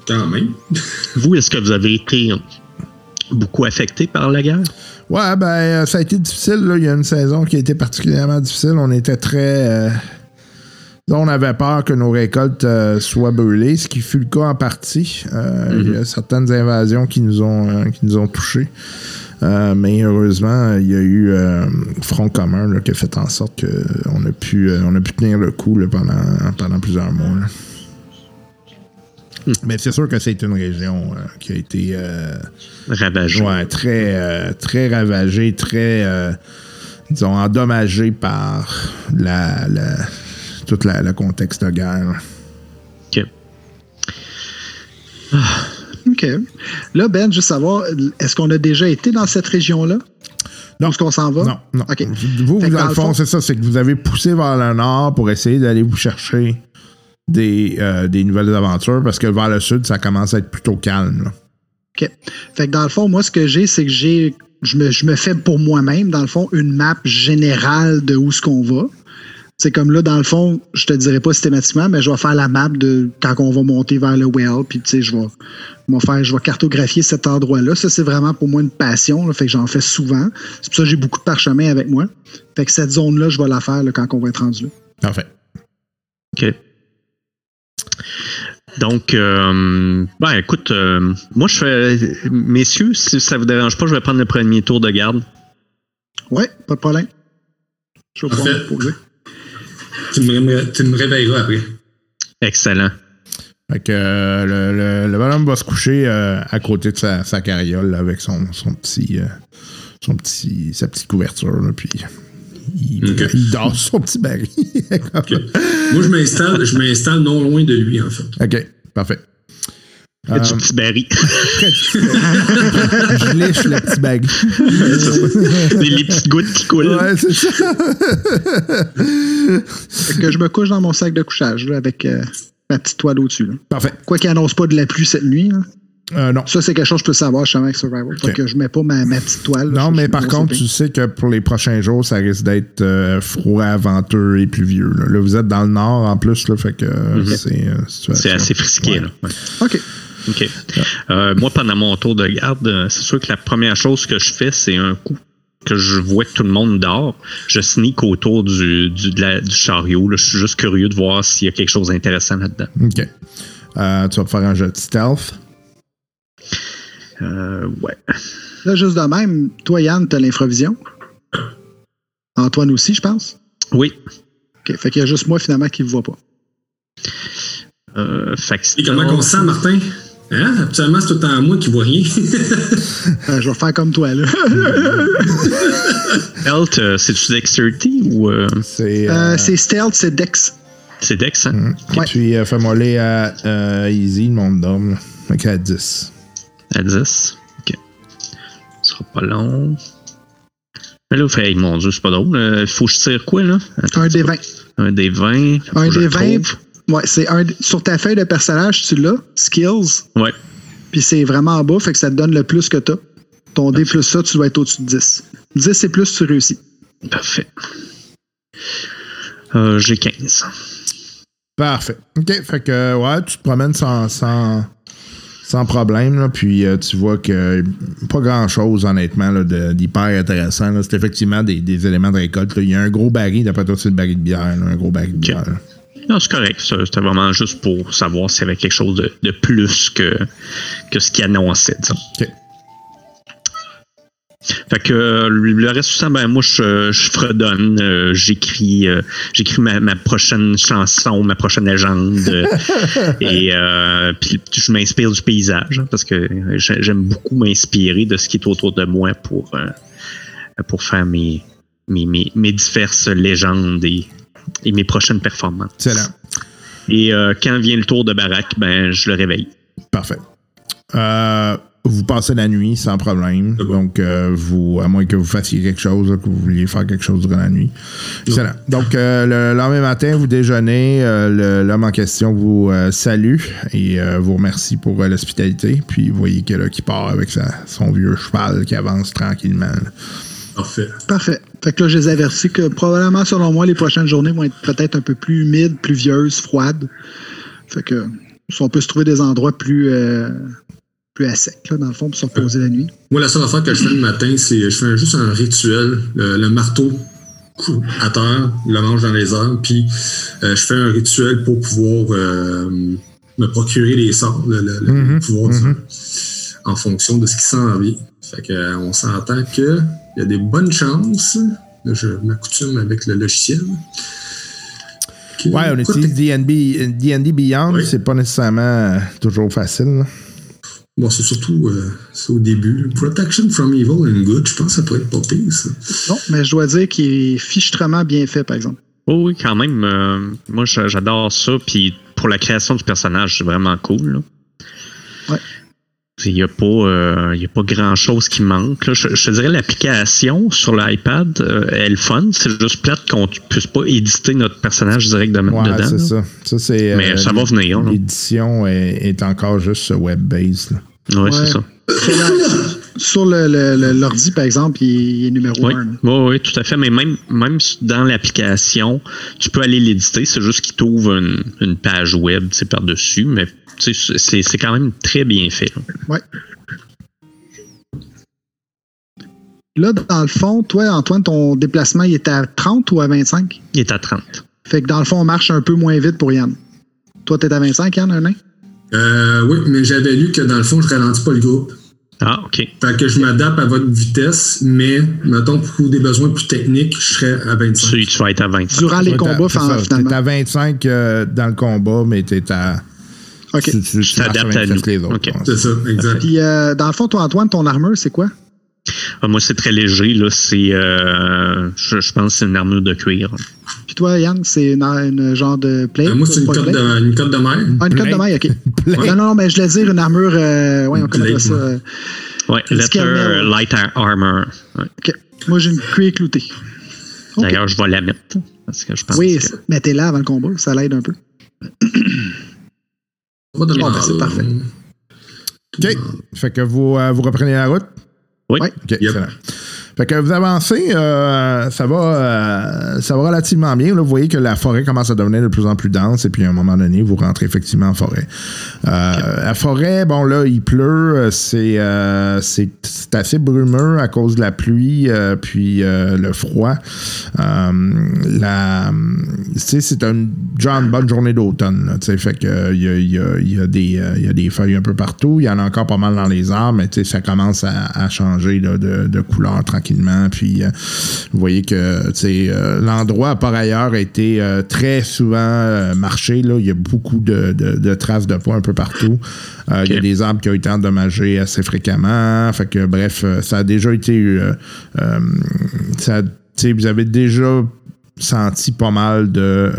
Quand même. Vous, est-ce que vous avez été beaucoup affecté par la guerre? Ouais, ben, euh, ça a été difficile. Là. Il y a une saison qui a été particulièrement difficile. On était très. euh, on avait peur que nos récoltes euh, soient brûlées, ce qui fut le cas en partie. Euh, Il y a certaines invasions qui nous ont, euh, qui nous ont touchés. Euh, mais heureusement, il y a eu euh, Front commun là, qui a fait en sorte qu'on a, pu, euh, on a pu tenir le coup là, pendant, pendant plusieurs mois. là. Mais c'est sûr que c'est une région euh, qui a été. euh, Ravagé. Ouais, très, euh, très ravagé, très, disons, endommagé par la, la- tout la- le contexte de guerre. OK. OK. Là, Ben, juste savoir, est-ce qu'on a déjà été dans cette région-là? Non. Qu'on s'en va? Non, non. OK. Vous, vous, que dans le fond, c'est ça, c'est que vous avez poussé vers le nord pour essayer d'aller vous chercher des, euh, des nouvelles aventures parce que vers le sud, ça commence à être plutôt calme. là. OK. Fait que dans le fond, moi, ce que j'ai, c'est que j'ai. Je me, je me fais pour moi-même, dans le fond, une map générale de où ce qu'on va. C'est comme là, dans le fond, je te dirais pas systématiquement, mais je vais faire la map de quand on va monter vers le well, puis tu sais, je vais, je vais faire, je vais cartographier cet endroit-là. Ça, c'est vraiment pour moi une passion, là, fait que j'en fais souvent. C'est pour ça que j'ai beaucoup de parchemins avec moi. Fait que cette zone-là, je vais la faire là, quand on va être rendu là. Parfait. OK. Donc, euh, ben écoute, euh, moi je fais, messieurs, si ça vous dérange pas, je vais prendre le premier tour de garde. Ouais, pas de problème. Je vais pouvoir Parfait. me poser. Tu me, tu me réveilleras après. Excellent. Fait que euh, le, le- le bonhomme va se coucher euh, à côté de sa, sa carriole là, avec son, son petit, euh, son petit, sa petite couverture. là, puis il, Ok. il dort sur son petit baril. Moi, je m'installe, je m'installe non loin de lui, en fait. OK, parfait. Du petit baril? Je liche le petit baril. les, les petites gouttes qui coulent. Ouais, c'est ça. Fait que je me couche dans mon sac de couchage là, avec euh, ma petite toile au-dessus. là. Parfait. Quoi qu'il annonce pas de la pluie cette nuit. là. Euh, non. Ça, c'est quelque chose que je peux savoir justement avec Survival. Fait Ok. que je mets pas ma, ma petite toile. là. Non, Je- mais je- par je- contre, c'est tu sais que pour les prochains jours, ça risque d'être euh, froid, venteux et pluvieux. Là. Là, vous êtes dans le nord en plus, là, fait que euh, c'est euh, situation. C'est assez frisqué. Ouais. Là. Ouais. OK. OK. Euh, moi, pendant mon tour de garde, c'est sûr que la première chose que je fais, c'est un coup que je vois que tout le monde dort. Je sneak autour du, du, de la- du chariot. là. Je suis juste curieux de voir s'il y a quelque chose d'intéressant là-dedans. OK. Euh, tu vas faire un jeu de stealth. Euh, ouais. Là, juste de même, toi, Yann, t'as l'infravision. Antoine aussi, je pense? Oui. OK. Fait qu'il y a juste moi, finalement, qui le voit pas. Euh, fait que Et comment on se sent, Martin? Hein? Habituellement, c'est tout le temps moi qui vois rien. Euh, je vais faire comme toi, là. Euh, c'est-tu Dexterity ou. euh, C'est. Euh, euh, c'est stealth, c'est dex. C'est Dex, hein? Ouais. Puis euh, fais-moi aller à euh, Easy, le monde d'homme. Fait qu'à 10. À 10. Ok. Ce sera pas long. Mais là, fait, mon Dieu, c'est pas drôle. Faut que je tire quoi, là? Attends, Un des 20. un des 20. Faut Un des le 20. trouve. Ouais, c'est un. Sur ta feuille de personnage, tu l'as, skills, Ouais. puis c'est vraiment en bas, fait que ça te donne le plus que t'as. Ton D plus ça, tu dois être au-dessus de 10. 10 et plus, tu réussis. Parfait. Euh, J'ai 15. Parfait. OK. Fait que, ouais, tu te promènes sans, sans, sans problème, là, puis euh, tu vois que pas grand-chose, honnêtement, d'hyper intéressant. C'est effectivement des, des éléments de récolte. là. Il y a un gros baril, d'après toi, c'est le baril de bière, là, un gros baril de bière. Non, c'est correct. C'était vraiment juste pour savoir s'il y avait quelque chose de, de plus que, que ce qu'il annonçait, disons. Fait que euh, le reste du temps, ben moi je, je fredonne, euh, j'écris, euh, j'écris ma, ma prochaine chanson, ma prochaine légende, euh, et puis je m'inspire du paysage hein, parce que j'ai- j'aime beaucoup m'inspirer de ce qui est autour de moi pour pour faire mes mes, mes, mes diverses légendes et, et mes prochaines performances. Excellent. Et quand vient le tour de baraque, ben je le réveille. Parfait. Euh, vous passez la nuit sans problème. Donc, euh, vous, à moins que vous fassiez quelque chose, là, que vous vouliez faire quelque chose durant la nuit. Excellent. Donc, euh, le lendemain matin, vous déjeunez. euh, L'homme en question vous euh, salue et euh, vous remercie pour euh, l'hospitalité. Puis, vous voyez que là, qui part avec sa, son vieux cheval qui avance tranquillement. là. Parfait. Parfait. Fait que là, je les avertis que probablement, selon moi, les prochaines journées vont être peut-être un peu plus humides, pluvieuses, froides. Fait que si on peut se trouver des endroits plus, euh, plus à sec, là, dans le fond, pour se reposer la nuit. Moi, la seule affaire que je fais le matin, c'est je fais juste un rituel, le, le marteau à terre, le mange dans les airs, puis euh, je fais un rituel pour pouvoir euh, me procurer les sorts, le, le- le Mhm, pouvoir du- mhm. en fonction de ce qui s'en vient. Fait que, euh, on s'entend que il y a des bonnes chances. Là, je m'accoutume avec le logiciel. Que- Ouais, on utilise D&D D&D Beyond. Oui. C'est pas nécessairement euh, toujours facile. là. Bon, c'est surtout euh, c'est au début. Protection from evil and good, je pense que ça pourrait être pas pire, ça. Non, mais je dois dire qu'il est fichtrement bien fait, par exemple. Oh oui, quand même. euh, moi, j'a- j'adore ça. Puis pour la création du personnage, c'est vraiment cool. là. Ouais. Il n'y a pas, euh, il y a pas grand chose qui manque. là. Je, je te dirais l'application sur l'iPad, euh, elle est le fun. C'est juste plate qu'on ne puisse pas éditer notre personnage directement Ouais, dedans. c'est ça. Ça, c'est. Mais euh, ça va venir. L'édition est, est encore juste web-based. Ouais, Ouais. c'est ça. Sur l'ordi, par exemple, il est, il est numéro Oui, 1. oui, oui, tout à fait. Mais même, même dans l'application, tu peux aller l'éditer. C'est juste qu'il t'ouvre une, une page web par-dessus. Mais c'est quand même très bien fait. Ouais. Là, dans le fond, toi, Antoine, ton déplacement, il est à 30 ou à 25? Il est à 30. Fait que dans le fond, on marche un peu moins vite pour Yann. Toi, t'es à 25, Yann, un nain? Euh, oui, mais j'avais lu que dans le fond, je ralentis pas le groupe. Ah, OK. Fait que je m'adapte à votre vitesse, mais mettons pour des besoins plus techniques, je serais à 25. Tu, tu vas être à 25. Durant les combats, c'est fin- ça, finalement. T'es à 25 euh, dans le combat, mais t'es à. OK. Tu, tu, tu Je t'adapte marches à avec nous. les autres. OK. ouais. C'est ça, exact. Puis, euh, dans le fond, toi, Antoine, ton armure, c'est quoi? Ah, moi, c'est très léger. Là. C'est, euh, je, je pense que c'est une armure de cuir. Puis toi, Yann, c'est une, une genre de plate? Euh, moi, c'est une pas cote de, une cote de mer. Ah, une cote de maille, OK. Non, non, non, mais je voulais dire une armure... Euh, ouais, on connaît plate, ça. euh, Une Letter. Light Ar- Armor. Ouais. OK. Moi, j'ai une cuir cloutée. D'ailleurs, je vais la mettre. Parce que je pense Oui, que- mettez-la avant le combat, ça l'aide un peu. Pas ben, c'est parfait. OK. Fait que vous, euh, vous reprenez la route? Oui. Ouais. OK, excellent. Fait que vous avancez, euh, ça va euh, ça va relativement bien. Là, vous voyez que la forêt commence à devenir de plus en plus dense et puis à un moment donné, vous rentrez effectivement en forêt. Euh, La forêt, bon là, il pleut, c'est assez brumeux à cause de la pluie puis le froid. C'est une genre une bonne journée d'automne. Fait que il y a, y a- il y a des y a des feuilles un peu partout. Il y en a encore pas mal dans les arbres, mais ça commence à, à changer là, de, de couleur tranquillement. Puis euh, vous voyez que euh, l'endroit par ailleurs a été euh, très souvent euh, marché. Là. Il y a beaucoup de, de- de traces de poids un peu partout. Il y a des arbres qui ont été endommagés assez fréquemment. Fait que bref, ça a déjà été ça, vous avez déjà senti pas mal de,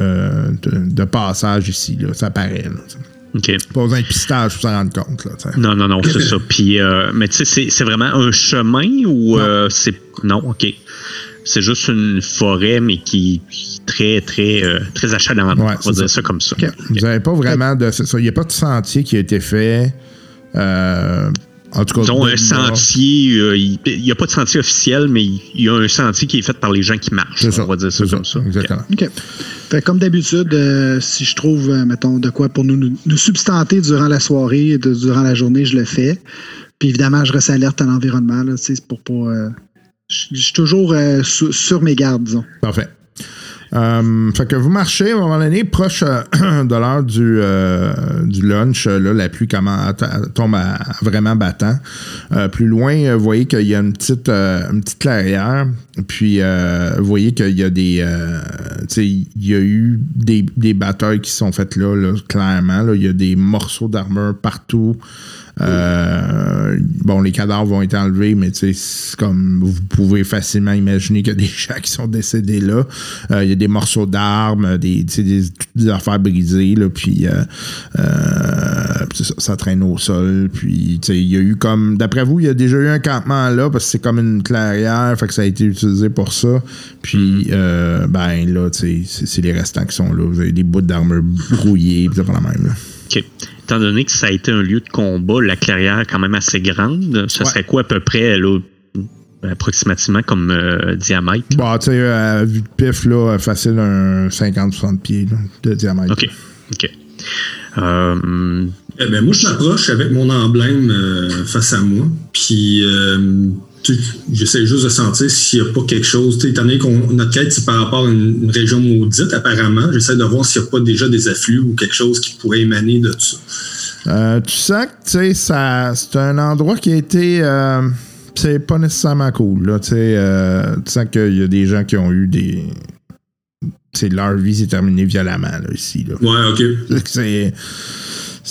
de, de passage ici. Là. Ça paraît. Là, Pas besoin de pistage pour s'en rendre compte. Là. Non, non, non, c'est ça. Puis, euh, mais tu sais, c'est- vraiment un chemin ou euh, c'est. Non, OK. C'est juste une forêt, mais qui qui est très, très, euh, très achalandante. Ouais, on va dire ça. ça comme ça. OK. Vous n'avez pas vraiment de. Il n'y a pas de sentier qui a été fait. En tout cas, un sentier, euh, il n'y a pas de sentier officiel, mais il y a un sentier qui est fait par les gens qui marchent. C'est ça. On va dire ça comme ça. Exactement. OK. Fait que comme d'habitude, euh, si je trouve, euh, mettons, de quoi pour nous, nous, nous substanter durant la soirée et de- durant la journée, je le fais. Puis évidemment, je reste alerte à l'environnement, là, pour pas. euh, je je suis toujours euh, sur, sur mes gardes, disons. Parfait. Euh, fait que vous marchez à un moment donné, proche euh, de l'heure du, euh, du lunch, euh, là, la pluie tombe à, vraiment battant. Euh, plus loin, vous voyez qu'il y a une petite, une petite clairière. Puis vous voyez qu'il y a des. il y a eu des, des batailles qui sont faites là, là, clairement. là. il y a des morceaux d'armure partout. Euh, bon, les cadavres vont être enlevés, mais tu sais, c'est comme vous pouvez facilement imaginer qu'il y a des gens qui sont décédés là. Euh, il y a des morceaux d'armes, des, affaires brisées, là, puis euh, ça, ça traîne au sol. Puis, tu sais, il y a eu comme. D'après vous, il y a déjà eu un campement là, parce que c'est comme une clairière, fait que ça a été utilisé pour ça. Puis, euh, ben là, tu sais, c'est- les restants qui sont là. Vous avez des bouts d'armure brouillés, puis ça pas la même, là. OK. Étant donné que ça a été un lieu de combat, la clairière est quand même assez grande, ça Ouais. serait quoi à peu près, là, approximativement comme euh, diamètre? Bon, tu sais, à vue de pif, là, facile un 50-60 pieds là, de diamètre. OK. OK. Euh, Eh ben, moi, je m'approche avec mon emblème euh, face à moi. Puis, euh, j'essaie juste de sentir s'il n'y a pas quelque chose. Étant donné que notre quête, c'est par rapport à une, région maudite, apparemment, j'essaie de voir s'il n'y a pas déjà des afflux ou quelque chose qui pourrait émaner de ça. Euh, tu sens que, ça- c'est un endroit qui a été. euh, c'est pas nécessairement cool, là. Tu sais, euh, tu sens qu'il y a des gens qui ont eu des. Tu sais, leur vie s'est terminée violemment, là, ici, là. Ouais, OK. C'est.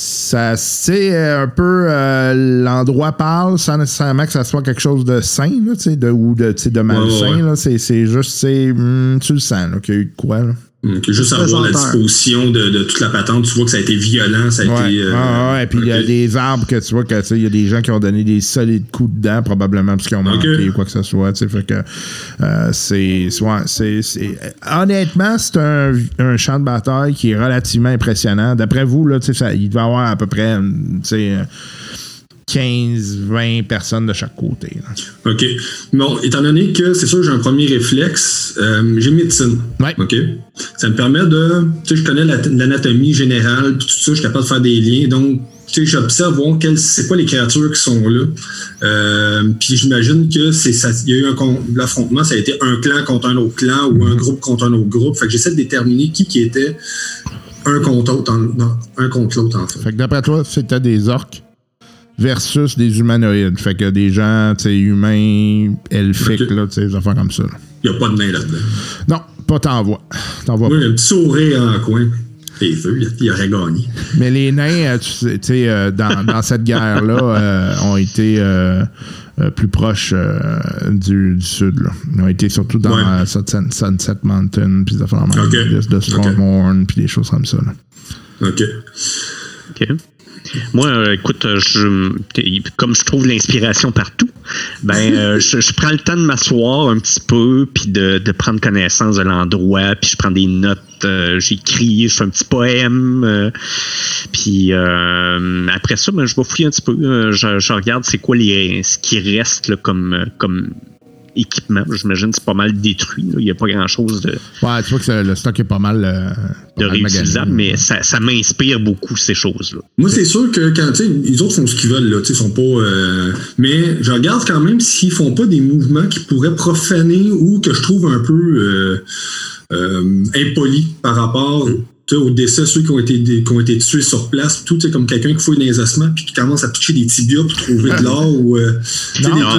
Ça, c'est un peu. euh, L'endroit parle sans nécessairement que ça soit quelque chose de sain, là, tu sais, de, ou de, tu sais, de malsain, Ouais, ouais. là. C'est c'est juste, c'est. hum, tu le sens, qu'il y a eu de quoi, là. Juste en voir la disposition de, toute la patente, tu vois que ça a été violent, ça a été. Euh, ah, ouais, et puis il y a des arbres que tu vois que il y a des gens qui ont donné des solides coups dedans, probablement parce qu'ils ont manqué ou quoi que ce soit. Fait que euh, c'est, c'est, Honnêtement, c'est un, champ de bataille qui est relativement impressionnant. D'après vous, là, ça, il devait avoir à peu près. sais 15, 20 personnes de chaque côté. OK. Bon, étant donné que c'est sûr, j'ai un premier réflexe, euh, j'ai médecine. Ouais. OK. Ça me permet de. Tu sais, je connais l'anatomie générale, puis tout ça, je suis capable de faire des liens. Donc, tu sais, j'observe bon, c'est quoi les créatures qui sont là. Euh, puis j'imagine que c'est il y a eu un l'affrontement, ça a été un clan contre un autre clan ou un groupe contre un autre groupe. Fait que j'essaie de déterminer qui qui était un contre l'autre en, un contre l'autre en fait. Fait que d'après toi, c'était des orques? Versus des humanoïdes. Fait que des gens, tu sais, humains, elfiques, là, tu sais, des affaires comme ça. Il n'y a pas de nain là-dedans. Non, pas t'en vois. T'en vois Moi, pas. il y a un petit sourire en coin. Et feu, il, aurait gagné. Mais les nains, euh, tu sais, tu sais, euh, dans, dans cette guerre-là, euh, ont été euh, plus proches euh, du, du sud. Là. Ils ont été surtout dans Ouais. euh, Sunset, Sunset Mountain, puis des affaires de puis des choses comme ça. là. OK. OK. Moi, euh, écoute, euh, je, comme je trouve l'inspiration partout, ben, euh, je, je prends le temps de m'asseoir un petit peu, puis de, de prendre connaissance de l'endroit, puis je prends des notes, euh, j'écris, je fais un petit poème, euh, puis euh, après ça, ben, je vais fouiller un petit peu, je, je regarde c'est quoi les, ce qui reste là, comme, comme équipement. J'imagine que c'est pas mal détruit, là. il n'y a pas grand-chose de, Ouais, tu vois que le stock est pas mal. euh, pas de mal réutilisable, mais ça, ça m'inspire beaucoup ces choses-là. Moi, c'est sûr que quand, tu sais, les autres font ce qu'ils veulent, là, tu sais, ils sont pas. euh, mais je regarde quand même s'ils font pas des mouvements qui pourraient profaner ou que je trouve un peu euh, euh, impolis par rapport. Au décès, ceux qui ont été, qui ont été tués sur place, tout, sais, comme quelqu'un qui fouille dans les ossements puis qui commence à toucher des tibias pour trouver de l'or ou. euh,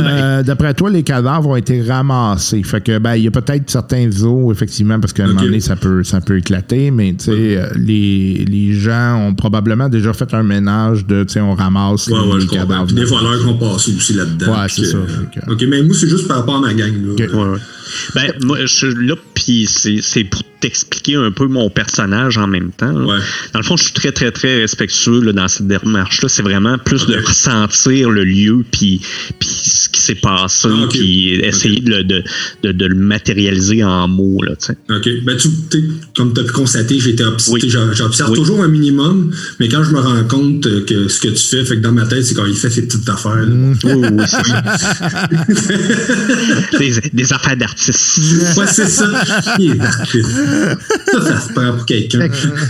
euh, d'après toi, les cadavres ont été ramassés. Fait que, ben, il y a peut-être certains os, effectivement, parce qu'à un moment donné, ça peut, ça peut éclater, mais, tu sais, euh, les, les gens ont probablement déjà fait un ménage de, tu sais, on ramasse Ouais, les, ouais, les cadavres. Puis des voleurs qui ont passé aussi là-dedans. Ouais, c'est ça. Que- OK, mais moi, c'est juste par rapport à ma gang. Là. Ok. Ben, moi, je suis là, puis c'est pour t'expliquer un peu mon personnage en même temps. Ouais. Dans le fond, je suis très, très, très respectueux là, dans cette démarche-là. C'est vraiment plus de ressentir le lieu, puis, puis ce qui s'est passé, Ah, puis essayer de, le- de, de, de le matérialiser en mots. Là. OK. Ben, tu comme tu as pu constater, j'observe Oui. toujours un minimum, mais quand je me rends compte euh, que ce que tu fais, fait que dans ma tête, c'est quand il fait ses petites affaires. Mm. Oui, oui, des, des affaires d'artistes. Ouais, c'est ça. Il est. Ça, ça se pour quelqu'un.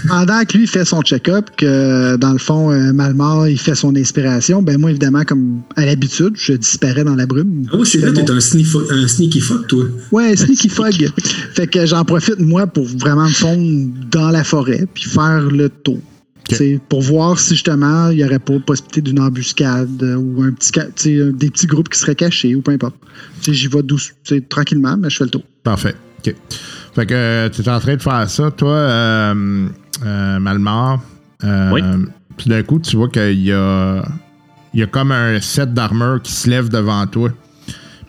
Pendant que lui fait son check-up, que dans le fond, euh, il fait son inspiration, ben moi, évidemment, comme à l'habitude, je disparais dans la brume. Ah oui, c'est vrai, Bon. t'es un sneaky fuck, toi. Ouais, sneaky fog. fait que j'en profite, moi, pour vraiment me fondre dans la forêt, puis faire le tour. C'est Pour voir si justement il n'y aurait pas possibilité d'une embuscade euh, ou un petit des petits groupes qui seraient cachés ou peu importe. J'y vais douce, tranquillement, mais je fais le tour. Parfait. OK. Fait que euh, tu es en train de faire ça, toi, euh, euh, Malmar? Euh, Oui. Puis d'un coup, tu vois qu'il y a, il y a comme un set d'armure qui se lève devant toi.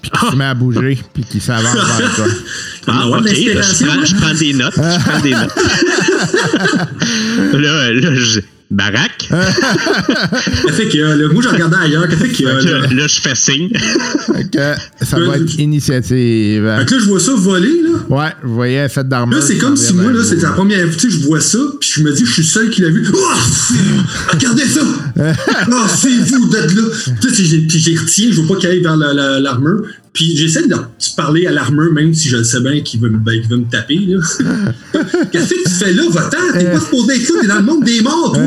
Puis qui se met à bouger, puis qui s'avance vers toi. Ah, ouais, ok, je, prends, là. je prends des notes. Je prends des notes. là, là, je. Baraque. Qu'est-ce qu'il y a, là? Moi, je regardais ailleurs. Qu'est-ce qu'il y a, là, je fais signe. Fait que ça va être initiative. Fait que là, je vois ça voler, là. Ouais, vous voyez set d'armure. Là, c'est comme si moi, là, c'était la première fois que je vois ça, puis je me dis, je suis le seul qui l'a vu. Oh! Regardez ça! Oh, c'est vous d'être là! Tu sais, j'ai- puis j'ai retiens, je veux pas qu'il aille vers la- la- l'armure. Puis j'essaie de parler à l'armure, même si je le sais bien qu'il veut, me- ben, qu'il veut me taper. Qu'est-ce que tu fais là, va-t'en? T'es pas supposé être t'es dans le monde des morts, toi!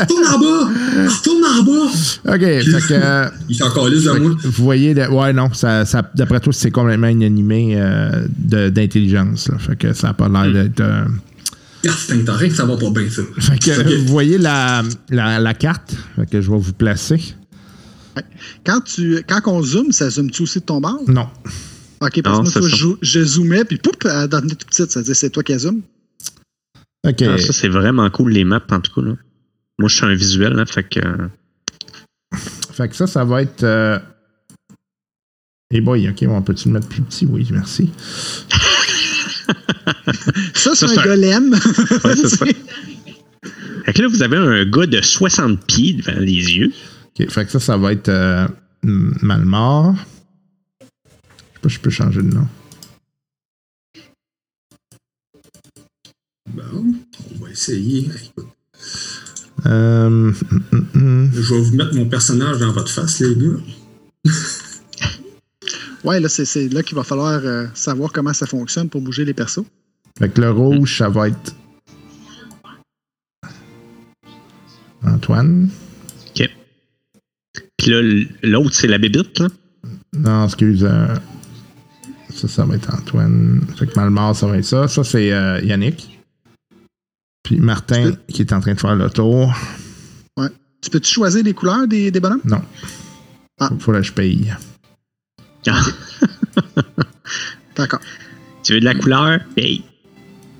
Retourne en bas! Retourne en bas! OK, fait que. euh, Il s'en calisse de moi. vous voyez, ouais, non, ça, ça- d'après toi, c'est complètement inanimé euh, d'intelligence. Fait que ça n'a pas l'air Hmm. d'être. euh, Ah, ça va pas bien, ça. Fait que vous voyez la, la, la carte fait que je vais vous placer. Quand, tu, quand on zoome, ça zoome-tu aussi de ton bord? Non. Ok, parce Non, que moi, je, je zoomais, puis poup, elle devenait tout petite. Ça veut dire c'est toi qui as zoom. OK. Ah, ça, c'est vraiment cool, les maps, en tout cas. Là. Moi, je suis un visuel, là, fait que. euh, Fait que ça, ça va être. Euh... Et boy, OK, on peut-tu le mettre plus petit? Oui, merci. Ça, c'est un golem. Ouais, c'est ça. Fait que là, vous avez un gars de 60 pieds devant les yeux. OK, fait que ça, ça va être euh, m- Malmort. Je sais pas si je peux changer de nom. Bon, on va essayer. Euh. Je vais vous mettre mon personnage dans votre face, les gars. ouais, là, c'est- c'est là qu'il va falloir euh, savoir comment ça fonctionne pour bouger les persos. Fait que le rouge, ça va être. Antoine. Puis là, l'autre, c'est la bébite, là. Non, excuse. euh, Ça, ça va être Antoine. Fait que Malmort, ça va être ça. Ça, c'est euh, Yannick. Puis Martin, qui est en train de faire le tour. Tu peux-tu choisir les couleurs des, des bonhommes? Non. Ah. Faut que je paye. Ah, D'accord. tu veux de la couleur? Hey.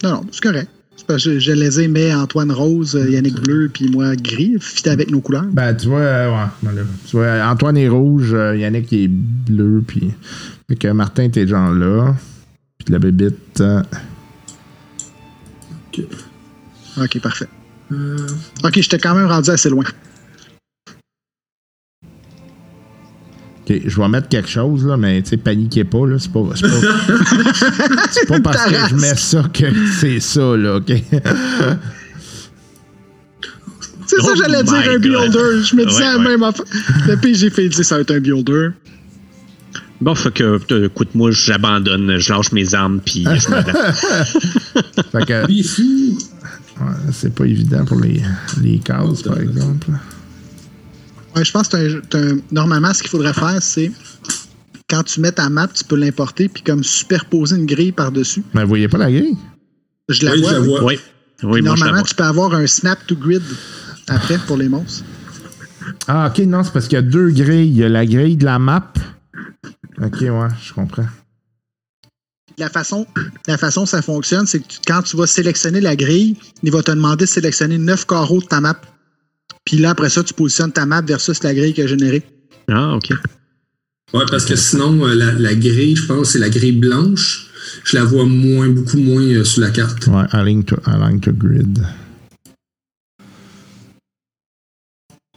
Non, non, c'est correct. Parce que je, je les ai mis Antoine rose, euh, Yannick bleu, puis moi gris, fit avec nos couleurs. Ben, tu vois, euh, ouais, ben là, tu vois, Antoine est rouge, euh, Yannick est bleu, puis. Fait que Martin, t'es genre là. Puis la bébite. euh, Ok. Ok, parfait. Ok, j'étais quand même rendu assez loin. Je vais mettre quelque chose, là, mais tu sais, paniquez pas, là. C'est pas, c'est pas, parce que je mets ça que c'est ça, là, ok? C'est ça Oh que j'allais dire, my un builder. Je me disais Ouais, la ouais. même affaire. Le j'ai fait dire ça va être un builder. Bon, fait que, euh, écoute, moi, j'abandonne, je lâche mes armes, puis je me. Fait que c'est pas évident pour les, les cases, par exemple. Ouais, je pense que un- normalement, ce qu'il faudrait faire, c'est quand tu mets ta map, tu peux l'importer puis comme superposer une grille par-dessus. Mais vous voyez pas la grille? Je la Oui, vois. je la vois. Oui. Oui, moi, je Normalement, tu peux avoir un snap to grid après pour les monstres. Ah, ok, non, c'est parce qu'il y a deux grilles. Il y a la grille de la map. Ok, ouais, je comprends. La façon, la façon que ça fonctionne, c'est que tu- quand tu vas sélectionner la grille, il va te demander de sélectionner neuf carreaux de ta map. Puis là, après ça, tu positionnes ta map versus la grille qui est générée. Ah, OK. Ouais, parce que sinon, euh, la, la grille, je pense, c'est la grille blanche. Je la vois moins, beaucoup moins euh, sur la carte. Ouais, align to, align to grid.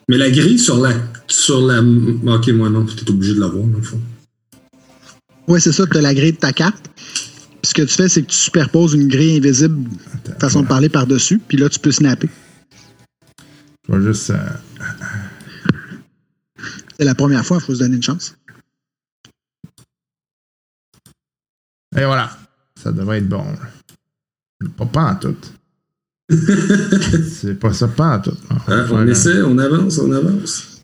Mais la grille sur la. Sur la ok, moi non, tu es obligé de l'avoir, dans le fond. Oui, c'est ça, tu as la grille de ta carte. Puis ce que tu fais, c'est que tu superposes une grille invisible, façon de parler par-dessus, puis là, tu peux snapper. Je vais juste. euh, C'est la première fois, il faut se donner une chance. Et voilà. Ça devrait être bon. Pas, pas en tout. c'est pas ça, pas en tout. On un- essaie, on avance, on avance.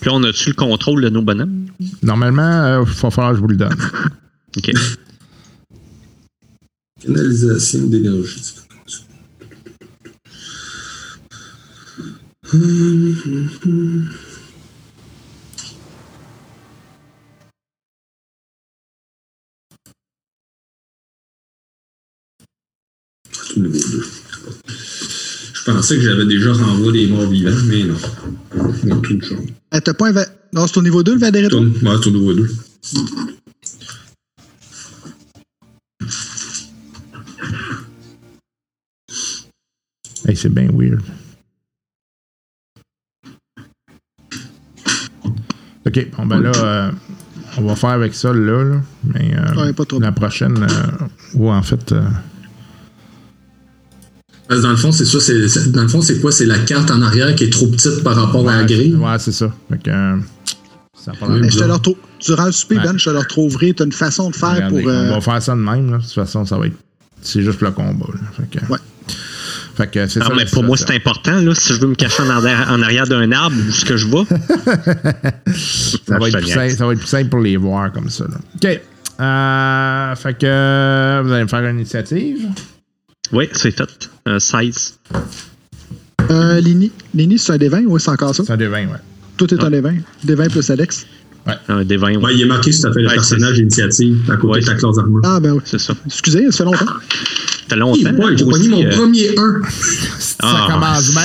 Puis là, on a-tu le contrôle de nos bonhommes? Normalement, il va falloir que je vous le donne. OK. Canalisation d'énergie. Niveau 2. Je pensais que j'avais déjà renvoyé des morts vivants, mais non. Non, tout le champ. Euh, t'as pas un va- Non, c'est au niveau 2, le? Tourne, ouais, c'est au niveau 2. Hey, c'est bien weird. OK, bon ben là, euh, on va faire avec ça là, là. mais euh, Ouais, pas trop. la prochaine, euh, ou en fait, euh, Parce que dans le fond, c'est ça. c'est- c'est- Dans le fond, c'est quoi? C'est la carte en arrière qui est trop petite par rapport à la grille? ouais, c'est ça. Fait que, euh, ça Ben, je te le retrouve. Durant le souper, Ouais. Ben, je te le retrouverai. Tu as une façon de faire Regardez, pour. euh, On va faire ça de même, là. De toute façon, ça va être. C'est juste le combat, là. Fait que, Ouais. Fait que c'est Non, ça. mais pour moi, c'est important. Là, si je veux me cacher en arrière, en arrière d'un arbre, où est-ce que je vais? Ça va, être plus simple, ça va être plus simple pour les voir comme ça. Là. OK. Euh, fait que vous allez me faire une initiative. Oui, c'est fait. Euh, 16. euh, Lini, Lini, c'est un D20 ou c'est encore ça? C'est un des 20, ouais. Tout est un D20. D20 plus Alex? Un des 20. Ouais, il est marqué tout à fait le Ouais, personnage initiative à côté Ouais, de ta classe d'armure. Ah, ben oui. C'est ça. Excusez, ça fait longtemps. Ça fait longtemps. J'ai pogné mon euh, premier 1. Ça Ah. commence bien.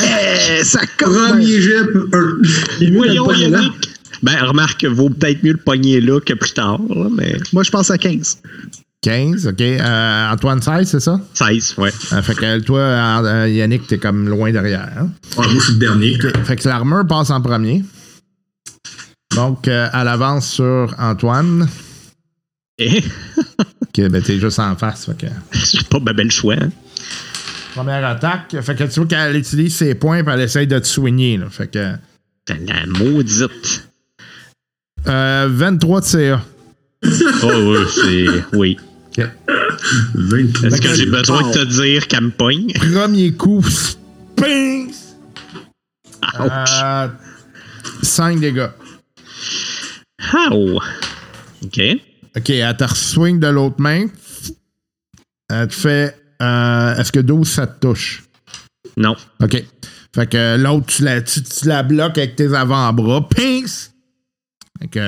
Eh, ça commence. Premier jet, 1. Il est mieux de le Voyons, pogner là. Yannick. Ben, remarque, vaut peut-être mieux le pogner là que plus tard, là, mais Moi, je pense à 15. 15, OK. Euh, Antoine 16, c'est ça? 16, ouais. Euh, fait que toi, euh, Yannick, t'es comme loin derrière. hein? Ouais, moi, je suis le dernier. Fait que l'armure passe en premier. Donc, euh, à l'avance sur Antoine. Eh, OK, ben t'es juste en face. Fait que... j'ai pas ben, ben le choix. hein. Première attaque. Fait que tu vois qu'elle utilise ses points et elle essaye de te soigner. Là. Fait que. La maudite. Euh, 23 de CA. Oh, oui, c'est. Oui. OK. 23. Est-ce que j'ai besoin de te dire qu'elle me pogne? Premier coup. Ping! Ouch. Euh, 5 dégâts. How? OK. OK, elle te swing de l'autre main. Elle te fait. euh, Est-ce que 12 ça te touche? Non. OK. Fait que l'autre, tu la, tu, tu la bloques avec tes avant-bras. Pinks! Fait que.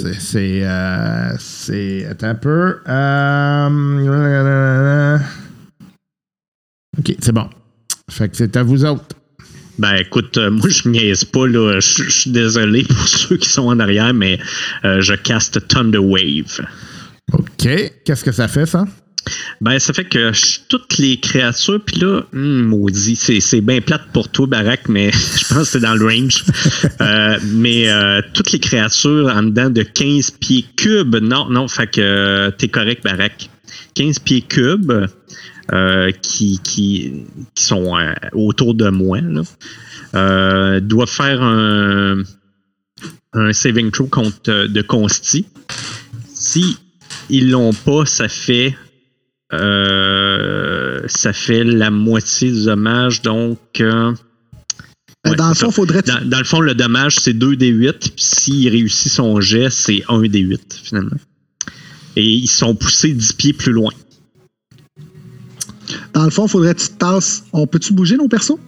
C'est- C'est. euh, c'est. Attends un peu. Euh, OK, c'est bon. Fait que c'est à vous autres. Ben écoute, euh, moi je niaise pas là. Je suis désolé pour ceux qui sont en arrière, mais euh, je caste Thunder Wave. OK. Qu'est-ce que ça fait, ça? Ben ça fait que je- toutes les créatures, puis là, hum, maudit, c'est, c'est bien plate pour toi, Barak, mais je pense que c'est dans le range. Euh, mais euh, toutes les créatures en dedans de 15 pieds cubes, non, non, fait que euh, t'es correct, Barak. 15 pieds cubes euh, qui, qui, qui sont euh, autour de moi, là, euh, doivent faire un, un saving throw contre, de consti. Si ils l'ont pas, ça fait ça fait la moitié du dommage, donc. ouais, dans le fond, faudrait. Dans, dans le fond, le dommage, c'est 2 des 8. Puis s'il réussit son jet, c'est 1 des 8, finalement. Et ils sont poussés 10 pieds plus loin. Dans le fond, faudrait que tu te tasses. On peut-tu bouger nos persos?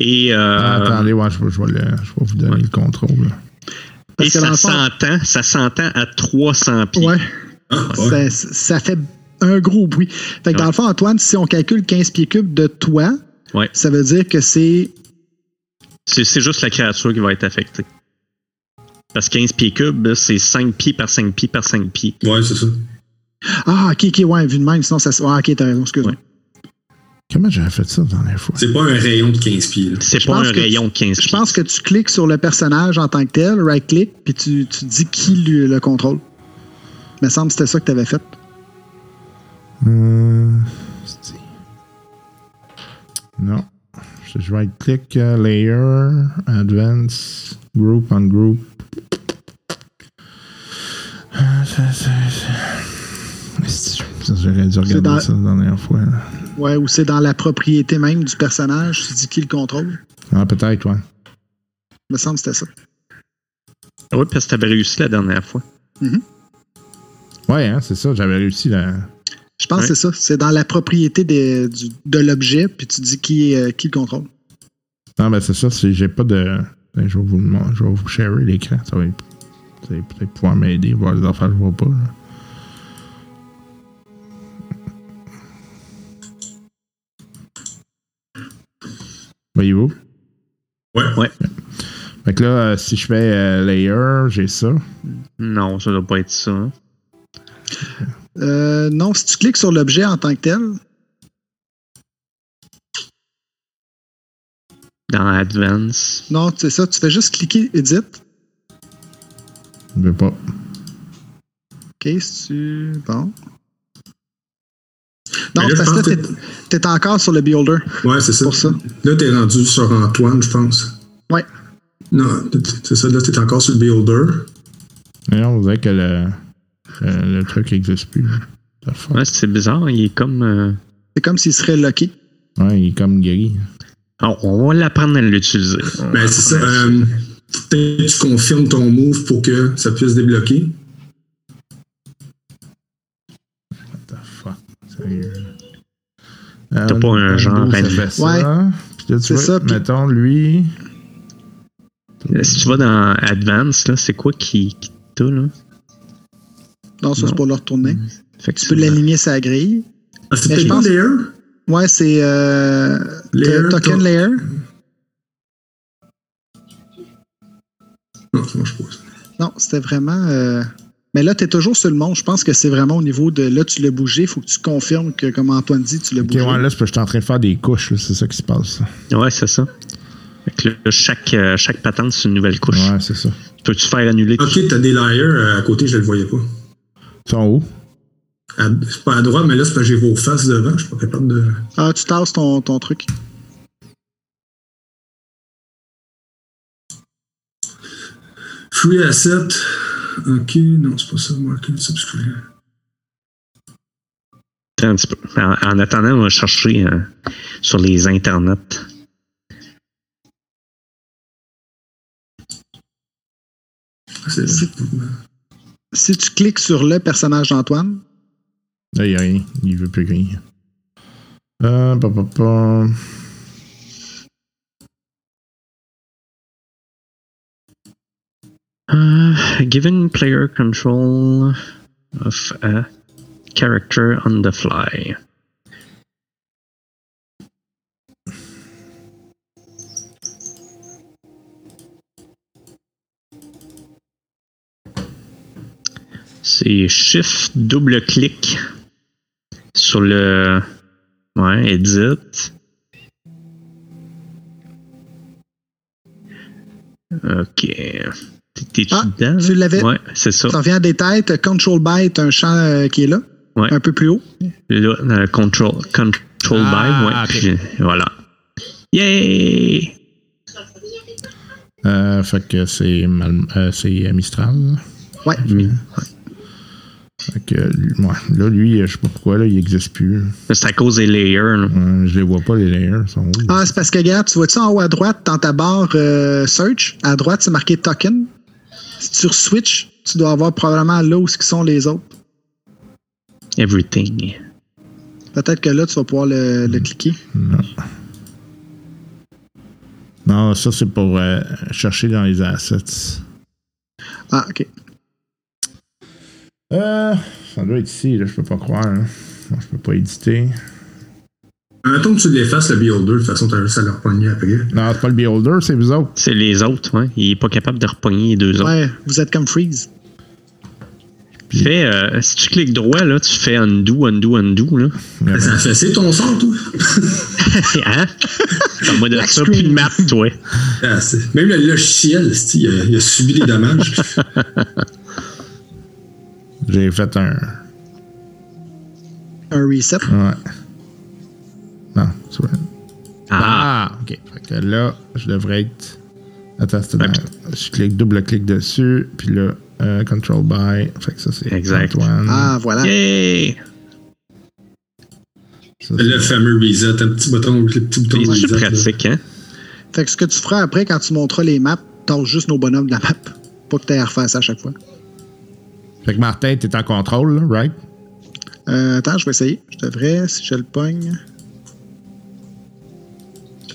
Et, euh, Ah, attendez, ouais, je, vais- je vais le- je vais vous donner le contrôle. et que ça s'entend, ça s'entend à 300 pieds. Ouais. Ah, ouais. Ça, ça fait un gros bruit. Fait que dans le fond, Antoine, si on calcule 15 pieds cubes de toi, Ouais. ça veut dire que c'est. C'est juste la créature qui va être affectée. Parce que 15 pieds cubes, c'est 5 pieds par 5 pieds par 5 pieds. Ouais, c'est ça. Ah, ok, ok, ouais, vu de même, sinon ça. se- Ah, ok, t'as raison, excuse-moi. Ouais. Comment j'avais fait ça la dernière fois? C'est pas un rayon de 15 pieds. C'est pas un rayon de 15 pieds. Je pense que tu cliques sur le personnage en tant que tel, right-click, puis tu, tu dis qui lui, le contrôle. Il me semble que c'était ça que tu avais fait. Euh, non. Je, je vais click euh, Layer, Advance, Group on Group. Ah, ça, ça, ça. J'aurais dû regarder dans- ça la dernière fois. là. Ouais, ou c'est dans la propriété même du personnage, tu dis qui le contrôle? Ah, peut-être, ouais. Il me semble que c'était ça. Oui, parce que t'avais réussi la dernière fois. Ouais, hein, c'est ça, j'avais réussi la. Je pense Ouais. que c'est ça. C'est dans la propriété des- du- de l'objet, puis tu dis qui, euh, qui le contrôle. Non, ben c'est ça, c'est- j'ai pas de. ben, je vais vous je vais vous sharer l'écran. Ça va peut-être pouvoir m'aider, voir les affaires que je vois pas. là. Voyez-vous? Ouais. Ouais. Fait que là, euh, si je fais euh, layer, j'ai ça. Non, ça doit pas être ça. hein. Euh, non, si tu cliques sur l'objet en tant que tel, Dans Advance. non, c'est ça. Tu fais juste cliquer Edit. Je veux pas. OK, si tu. Bon. Non, là, parce que là, t'es, t'es encore sur le Builder. Ouais, c'est ça. Pour ça. Là, t'es rendu sur Antoine, je pense. Ouais. Non, c'est ça. Là, t'es encore sur le Builder. Mais non, vous savez que le, le, le truc n'existe plus. Ouais, c'est bizarre. Il est comme. euh, C'est comme s'il serait locké. Ouais, il est comme gris. On, on va l'apprendre à l'utiliser. Ben, c'est ça. Euh, Peut-être que tu confirmes ton move pour que ça puisse débloquer. T'as pas un genre ça. Ouais. Puis là, tu C'est vois, ça, puis- mettons, lui. Si tu vas dans Advance, là, c'est quoi qui, qui t'a, là? Non, ça, Non. c'est pour le retourner. Tu peux l'aligner sur la grille. Ah, c'est peut-être pense- Layer? Ouais, c'est euh, Layer, token to- layer. Non, ça marche pas. ça. Non, c'était vraiment. euh, Mais là, tu es toujours sur le monde. Je pense que c'est vraiment au niveau de là, tu l'as bougé. Il faut que tu confirmes que, comme Antoine dit, tu l'as Ok, bougé. ouais, là, c'est parce que je suis en train de faire des couches, c'est ça qui se passe. Ouais, c'est ça. Fait que là, chaque, euh, chaque patente, c'est une nouvelle couche. Ouais, c'est ça. Peux-tu faire annuler tout Ok, t'as des layers euh, à côté, je le voyais pas. Ils sont où? C'est pas à droite, mais là, c'est parce que j'ai vos faces devant. Je suis pas capable de. Ah, tu tasses ton, ton truc. Free asset. Ok, non, c'est pas ça. Market un petit peu. En, en attendant, on va chercher euh, sur les internets. C'est Si- Si tu cliques sur le personnage d'Antoine, Là, il n'y a rien. Il veut plus rien. Euh, pa, pa, pa. Uh, given player control of a character on the fly. C'est shift double clic sur le ouais edit. Ok. Ah, dedans? tu l'avais. Ouais, c'est ça. ça revient à des têtes. Control Byte, un champ euh, qui est là, Ouais. un peu plus haut. Là, le control, control Ah, by, ouais. voilà. Yay! Euh, fait que c'est Mal- euh, c'est euh, Mistral. Ouais. Mi- Fait que, lui- ouais, là, lui, je sais pas pourquoi, là, il n'existe plus. C'est à cause des layers. là. Euh, je les vois pas, les layers. Ils sont où? Ah, c'est parce que, regarde, tu vois-tu en haut à droite, dans ta barre euh, Search, à droite, c'est marqué Token. Si tu switch, tu dois avoir probablement là où ce qui sont les autres. Everything. Peut-être que là, tu vas pouvoir le, le cliquer. Non, ça, c'est pour euh, chercher dans les assets. Ah, OK. Euh, ça doit être ici, là, je peux pas croire. hein. Non, je peux pas éditer. Mettons que tu l'effaces, le Beholder, de toute façon, t'as juste à le repogner après. Non, c'est pas le beholder, c'est vous autres. C'est les autres, ouais. Il est pas capable de repogner les deux autres. Ouais, vous êtes comme Freeze. Fais, euh, si tu cliques droit, là, tu fais undo, undo, undo, là. Ouais, Ça a fait c'est ton son, toi. hein? T'as moi de Black ça, screen. plus de map, toi. Ah, c'est- Même le logiciel, il a, il a subi des dommages. J'ai fait un. Un reset. Ouais. Non, c'est vrai. Ah, Ah, ok. Fait que là, je devrais être. Attends, c'est dans- Je clique, double-clique dessus, puis là, euh, control by. Fait que ça, c'est Exact. Antoine. Ah, voilà. yay! Ça, le c'est- fameux reset, un petit bouton, le petit bouton C'est reset. là. pratique, hein? Fait que ce que tu feras après, quand tu monteras les maps, t'as juste nos bonhommes de la map. Pas que t'aies à refaire ça à chaque fois. Fait que Martin, t'es en contrôle, là, right? Euh, attends, je vais essayer. Je devrais, si je le pogne.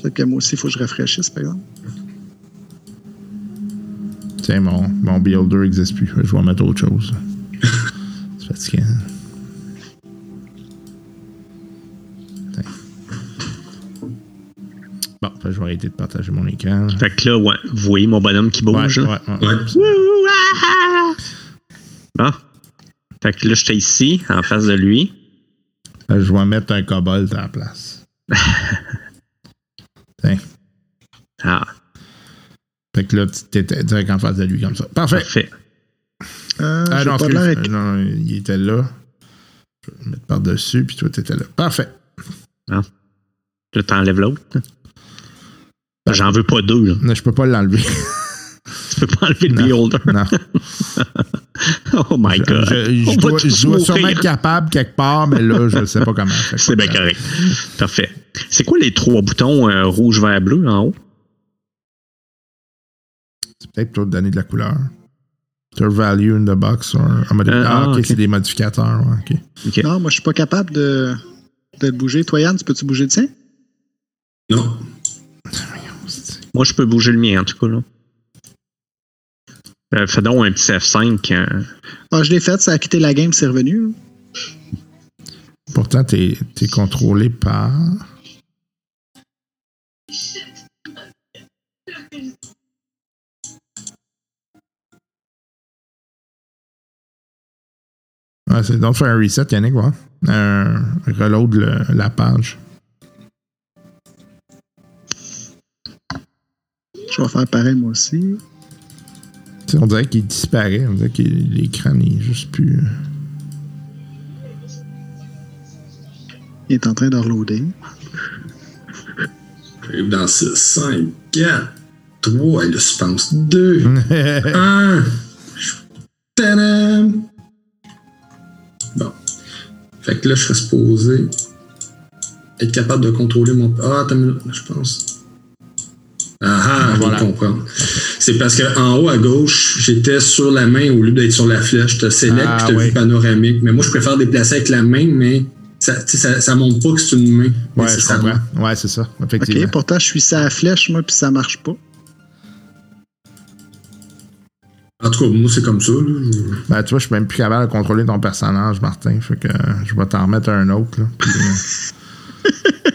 Peut-être que moi aussi, il faut que je rafraîchisse, par exemple. Tiens, mon, mon builder n'existe plus. Je vais mettre autre chose. c'est fatigant. Bon, je vais arrêter de partager mon écran. Fait que là, ouais, vous voyez mon bonhomme qui bouge, ouais, là? ouais. Ouais. Ah, ah. Bon. Fait que là, j'étais ici, en face de lui. Je vais mettre un kobold à la place. Ah, Fait que là, tu étais direct en face de lui comme ça. Parfait. parfait. Euh, Ah non, pas avec- Euh, non, il était là. Je vais le mettre par-dessus, puis toi, t'étais là. Parfait. Là, t'enlèves l'autre. J'en veux pas deux, là. Non, je peux pas l'enlever. Tu peux pas enlever le beholder. non. Oh my Je, god. je- je dois, tous je dois sûrement être capable quelque part, mais là, je ne sais pas comment. C'est bien correct. Parfait. C'est quoi les trois boutons euh, rouge, vert, bleu en haut? Peut-être pour donner de la couleur. Your value in the box. Ah, Euh, ah, ah, ok, c'est des modificateurs. ouais. Non, moi, je suis pas capable de, de bouger. Toi, Yann, tu peux-tu bouger le tien? Non. Moi, je peux bouger le mien, en tout cas. Là. Euh, fais donc un petit F5. euh, Ah, je l'ai fait, ça a quitté la game, c'est revenu. Pourtant, t'es es contrôlé par. Ah, c'est donc faire un reset, Yannick, ouais. Un reload le- la page. Je vais faire pareil, moi aussi. On dirait qu'il disparaît. On dirait que l'écran n'est juste plus. euh, Il est en train de reloader. J'arrive dans 6, 5, 4, 3, et le suspense 2, 1. Tadam! Fait que là, je serais supposé être capable de contrôler mon. Ah, attends une minute, je pense. Ah ah, je Voilà. vais comprendre. C'est parce qu'en haut à gauche, j'étais sur la main au lieu d'être sur la flèche. Je te select Ah, puis je te oui. vue panoramique. Mais moi, je préfère déplacer avec la main, mais ça, tu sais, ça, ça montre pas que c'est une main. Ouais, je nécessairement. comprends. Ouais, c'est ça. OK, Effectivement. pourtant, je suis sur la flèche, moi, puis ça marche pas. En tout cas, moi, c'est comme ça. là. Ben, tu vois, je suis même plus capable de contrôler ton personnage, Martin. Fait que euh, je vais t'en remettre un autre. Là, Puis, euh,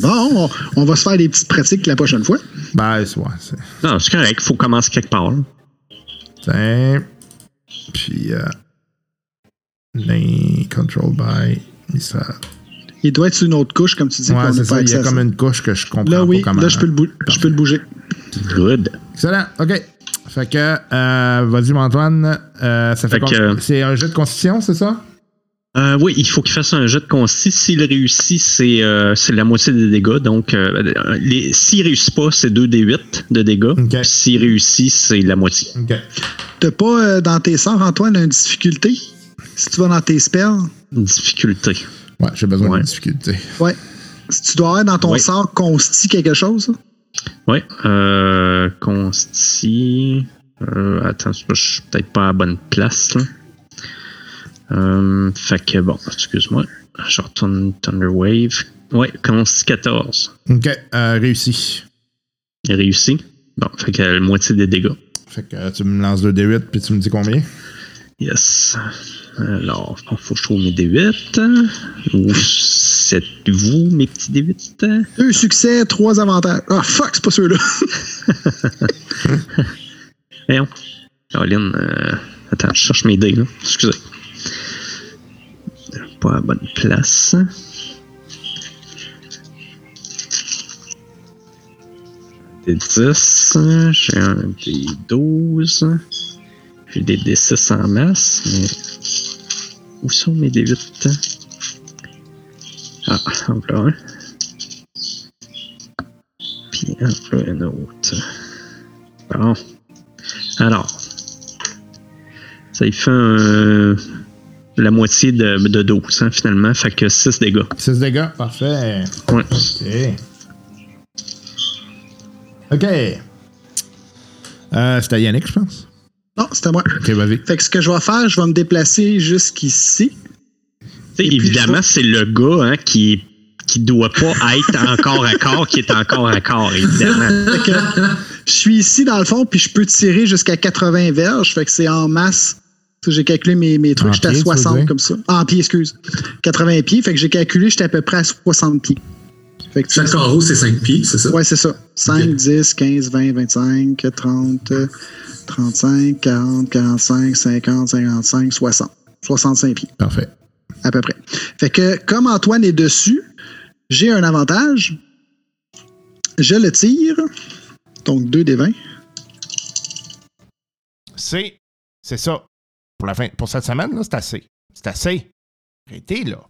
Bon, on, on va se faire des petites pratiques la prochaine fois. ben, c'est ouais. Non, c'est correct. Il faut commencer quelque part. là. Tiens. Puis. Euh, les control by. Mistral. Il doit être sur une autre couche, comme tu dis. Ouais, c'est ça. Il y a comme ça. une couche que je comprends Là, oui, pas comment. là, je peux, le bou- je peux le bouger. Good. Excellent. OK. Fait que, euh, vas-y, Antoine. Euh, ça fait, que- C'est un jeu de constitution, c'est ça? Euh, oui, il faut qu'il fasse un jet de consti. S'il réussit, c'est euh, c'est la moitié des dégâts. Donc, euh, s'il réussit pas, c'est 2d8 de dégâts. S'il réussit, c'est la moitié. T'as pas euh, dans tes sorts, Antoine, une difficulté? Si tu vas dans tes spells, Difficulté. Ouais, j'ai besoin Ouais. de difficulté. ouais. Si tu dois avoir dans ton Ouais. sort consti quelque chose, Oui. Euh, consti. Euh, attends, je suis peut-être pas à la bonne place. Là. Euh, fait que bon, excuse-moi. je retourne Thunder Wave. Ouais, 14. Ok, euh, réussi. Réussi. Bon, fait que la moitié des dégâts. Fait que euh, tu me lances 2 D8 puis tu me dis combien? Yes. Alors, il faut que je trouve mes D8. Où c'est vous, mes petits D8? Deux succès, trois avantages. Ah, fuck, c'est pas ceux-là. Voyons. Caroline, euh, attends, je cherche mes dés, là. Excusez. Pas à la bonne place. Des 10, j'ai un des 12, j'ai des D6 en masse, mais où sont mes D8? Ah, en voilà un. Puis en voilà un autre. Bon. Alors, ça y fait un- la moitié de, de 12, hein, finalement. Fait que 6 dégâts. 6 dégâts, parfait. Ouais. Ok. Ok. Euh, C'était Yannick, je pense. Non, c'était moi. Ok, vas-y. Fait que ce que je vais faire, je vais me déplacer jusqu'ici. Évidemment, vais- c'est le gars hein, qui qui doit pas être encore à corps, qui est encore à corps, évidemment. Fait que je suis ici dans le fond, puis je peux tirer jusqu'à 80 verges. Fait que c'est en masse. J'ai calculé mes, mes trucs, j'étais à pied, tu veux 60 dire? comme ça. Ah, En pied, excuse. 80 pieds. Fait que j'ai calculé, j'étais à peu près à 60 pieds. Fait que tu- Chaque carreau, c'est 5 pieds, c'est ça? Ouais, c'est ça. 5, Ok. 10, 15, 20, 25, 30, euh, 35, 40, 45, 50, 55, 60. 65 pieds, Parfait. à peu près. Fait que, comme Antoine est dessus, j'ai un avantage. Je le tire. Donc, 2 des 20. C'est. C'est ça. Pour, la fin, pour cette semaine, là, c'est assez. C'est assez. Arrêtez, là.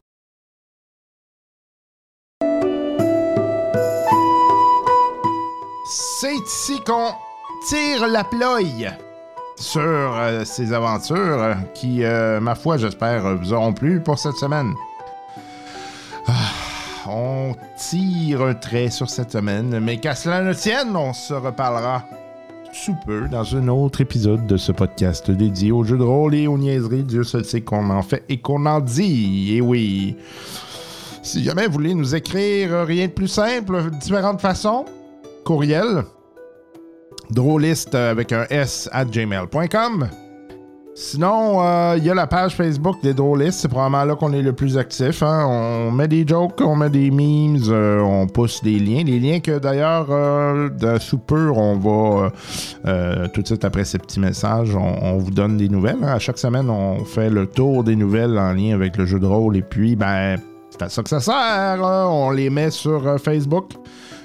C'est ici qu'on tire la ploie sur euh, ces aventures qui, euh, ma foi, j'espère, vous auront plu pour cette semaine. Ah, on tire un trait sur cette semaine, mais qu'à cela ne tienne, on se reparlera sous peu dans un autre épisode de ce podcast dédié aux jeux de rôle et aux niaiseries. Dieu seul sait qu'on en fait et qu'on en dit. Et oui. Si jamais vous voulez nous écrire rien de plus simple, différentes façons, courriel, drôliste avec un S à gmail.com. Sinon, euh, il y a la page Facebook des drôlistes. C'est probablement là qu'on est le plus actif. hein. On met des jokes, on met des memes, euh, on pousse des liens. Les liens que d'ailleurs, euh, de sous peu, on va euh, euh, tout de suite après ces petits messages, on, vous donne des nouvelles. hein. À chaque semaine, on fait le tour des nouvelles en lien avec le jeu de rôle. Et puis, ben, c'est à ça que ça sert. hein. On les met sur euh, Facebook.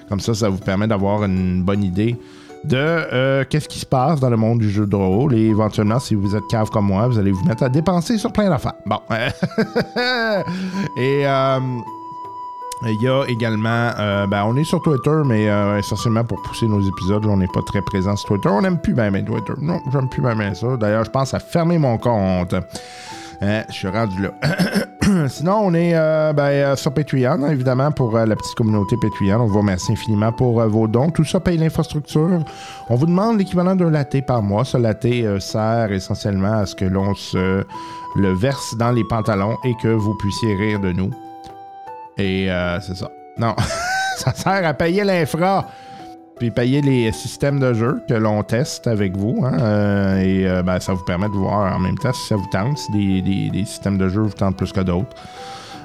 Comme ça, ça vous permet d'avoir une bonne idée de euh, qu'est-ce qui se passe dans le monde du jeu de rôle. Et éventuellement, si vous êtes cave comme moi, vous allez vous mettre à dépenser sur plein d'affaires. Bon. Et euh, il y a également, euh, ben, on est sur Twitter, mais essentiellement pour pousser nos épisodes, on n'est pas très présent sur Twitter. On n'aime plus bien Twitter. Non, j'aime plus bien ça. D'ailleurs, je pense à fermer mon compte. Hein, je suis rendu là. Sinon, on est euh, ben, euh, sur Patreon, évidemment, pour euh, la petite communauté Patreon. On vous remercie infiniment pour vos dons. Tout ça paye l'infrastructure. On vous demande l'équivalent d'un latte par mois. Ce euh, sert essentiellement à ce que l'on se le verse dans les pantalons et que vous puissiez rire de nous. Et c'est ça. Non, ça sert à payer l'infra. Puis payer les systèmes de jeu que l'on teste avec vous. hein, euh, et euh, ben, ça vous permet de voir en même temps si ça vous tente, si des, des- des systèmes de jeu vous tentent plus que d'autres.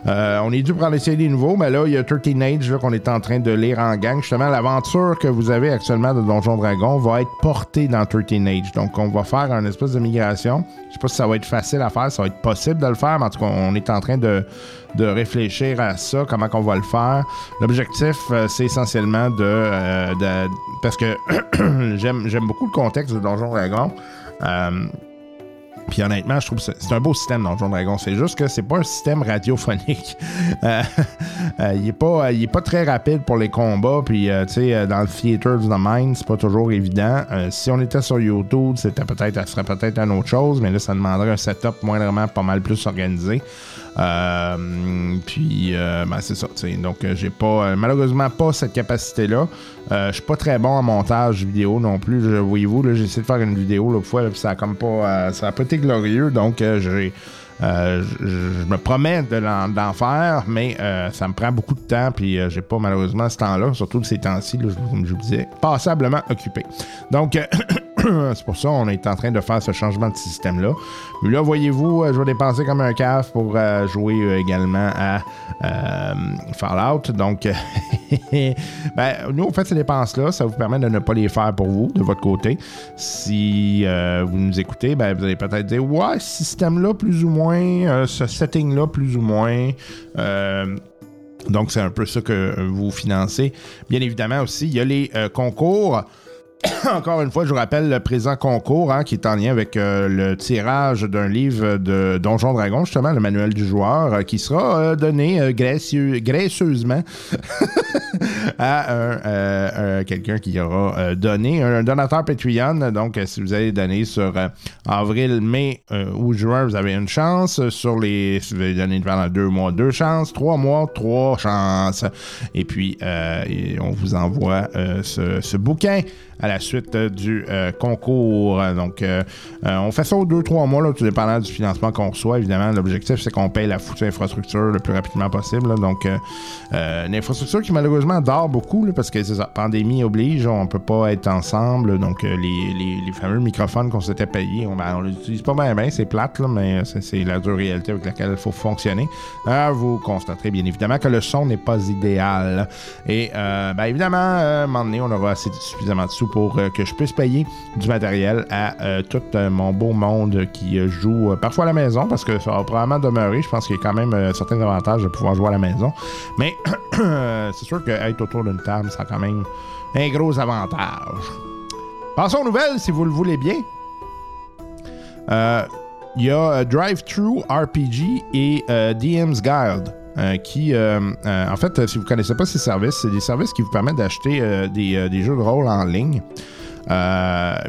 Euh, on est dû pour en essayer des nouveaux, mais là, il y a 13 Age qu'on est en train de lire en gang. Justement, l'aventure que vous avez actuellement de Donjon Dragon va être portée dans 13 Age. Donc, on va faire un espèce de migration. Je sais pas si ça va être facile à faire, ça va être possible de le faire, mais en tout cas, on est en train de, réfléchir à ça, comment on va le faire. L'objectif, euh, c'est essentiellement de, euh, de- Parce que j'aime beaucoup le contexte de Donjon Dragon. Puis honnêtement, je trouve que c'est un beau système dans Donjon Dragon. C'est juste que c'est pas un système radiophonique. Euh, euh, il est pas, est pas très rapide pour les combats. Puis euh, tu sais, dans le theater of the mind, c'est pas toujours évident. Si on était sur YouTube, c'était peut-être, ça serait peut-être une autre chose, mais là, ça demanderait un setup moindrement pas mal plus organisé. Puis, ben, c'est ça. tu sais. Donc, j'ai pas, malheureusement pas cette capacité-là. Euh, je suis pas très bon en montage vidéo non plus. Voyez-vous, j'ai essayé de faire une vidéo l'autre fois, là, ça a comme pas, euh, ça a pas été glorieux. Donc, euh, j'ai je, me promets d'en faire, mais ça me prend beaucoup de temps, puis j'ai pas malheureusement ce temps-là, surtout ces temps-ci, comme je vous disais, passablement occupé. Donc, c'est pour ça qu'on est en train de faire ce changement de système-là. Mais là, voyez-vous, je vais dépenser comme un caf pour jouer également à Fallout. Donc, ben, nous, on fait ces dépenses-là. Ça vous permet de ne pas les faire pour vous, de votre côté. Si euh, vous nous écoutez, ben, vous allez peut-être dire Ouais, ce système-là, plus ou moins, euh, ce setting-là, plus ou moins. Euh, donc, c'est un peu ça que vous financez. Bien évidemment aussi, il y a les concours. Encore une fois, je vous rappelle le présent concours hein, qui est en lien avec euh, le tirage d'un livre de Donjon Dragon, justement, le manuel du joueur, euh, qui sera euh, donné graisseusement à quelqu'un qui aura donné, un donateur Patreon. Donc, si vous allez donner sur avril, mai ou juin, vous avez une chance. Sur les, si vous allez donner pendant deux mois, deux chances. Trois mois, trois chances. Et puis, on vous envoie ce bouquin à la suite euh, du euh, concours. Donc, euh, on fait ça aux deux, trois mois, là, tout dépendant du financement qu'on reçoit. Évidemment, l'objectif, c'est qu'on paye la foutue infrastructure le plus rapidement possible. Donc, une infrastructure qui, malheureusement, dort beaucoup, parce que la pandémie oblige, on peut pas être ensemble. Donc, les, fameux microphones qu'on s'était payés, on, ben, les utilise pas bien, c'est plate, mais c'est la dure réalité avec laquelle il faut fonctionner. vous constaterez bien évidemment que le son n'est pas idéal. Et, ben, évidemment, à un moment donné, on aura assez, suffisamment de sous pour euh, que je puisse payer du matériel à euh, tout euh, mon beau monde qui joue parfois à la maison, parce que ça va probablement demeurer. Je pense qu'il y a quand même certains avantages de pouvoir jouer à la maison. Mais c'est sûr qu'être autour d'une table, ça a quand même un gros avantage. Passons aux nouvelles, si vous le voulez bien. Il y a Drive Through RPG et DM's Guide. Qui, en fait, si vous ne connaissez pas ces services, c'est des services qui vous permettent d'acheter des, jeux de rôle en ligne.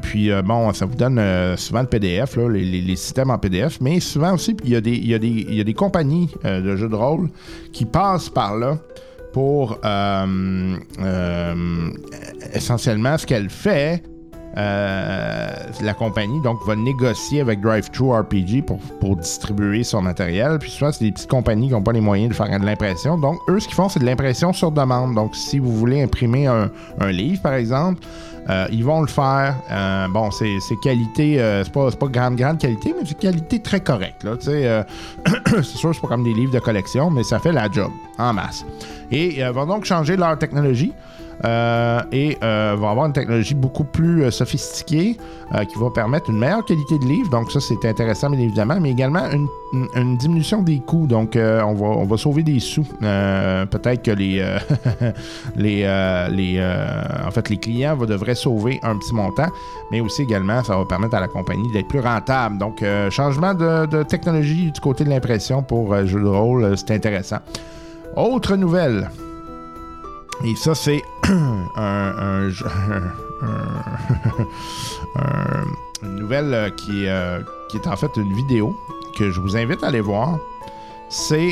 puis, bon, ça vous donne souvent le PDF, les, systèmes en PDF, mais souvent aussi, il y, y, a des compagnies de jeux de rôle qui passent par là pour essentiellement ce qu'elle fait, euh, la compagnie donc va négocier avec DriveThru RPG pour, distribuer son matériel. Puis souvent, c'est des petites compagnies qui n'ont pas les moyens de faire de l'impression. Donc, eux, ce qu'ils font, c'est de l'impression sur demande. Donc, si vous voulez imprimer un, livre, par exemple, euh, ils vont le faire. Euh, bon, c'est qualité, c'est pas, pas grande, grande qualité, mais c'est qualité très correcte. c'est sûr, c'est pas comme des livres de collection, mais ça fait la job en masse. Et ils vont donc changer leur technologie. Euh, et euh, va avoir une technologie beaucoup plus euh, sophistiquée qui va permettre une meilleure qualité de livre. Donc ça, c'est intéressant, bien évidemment, mais également une, diminution des coûts. Donc on, va, on va sauver des sous. Peut-être que les, les, les en fait, les clients devraient sauver un petit montant, mais aussi également, ça va permettre à la compagnie d'être plus rentable. Donc changement de, de, technologie du côté de l'impression pour jeu de rôle, c'est intéressant. Autre nouvelle. Et ça, c'est un, une nouvelle euh, qui, euh, qui, est en fait une vidéo que je vous invite à aller voir. C'est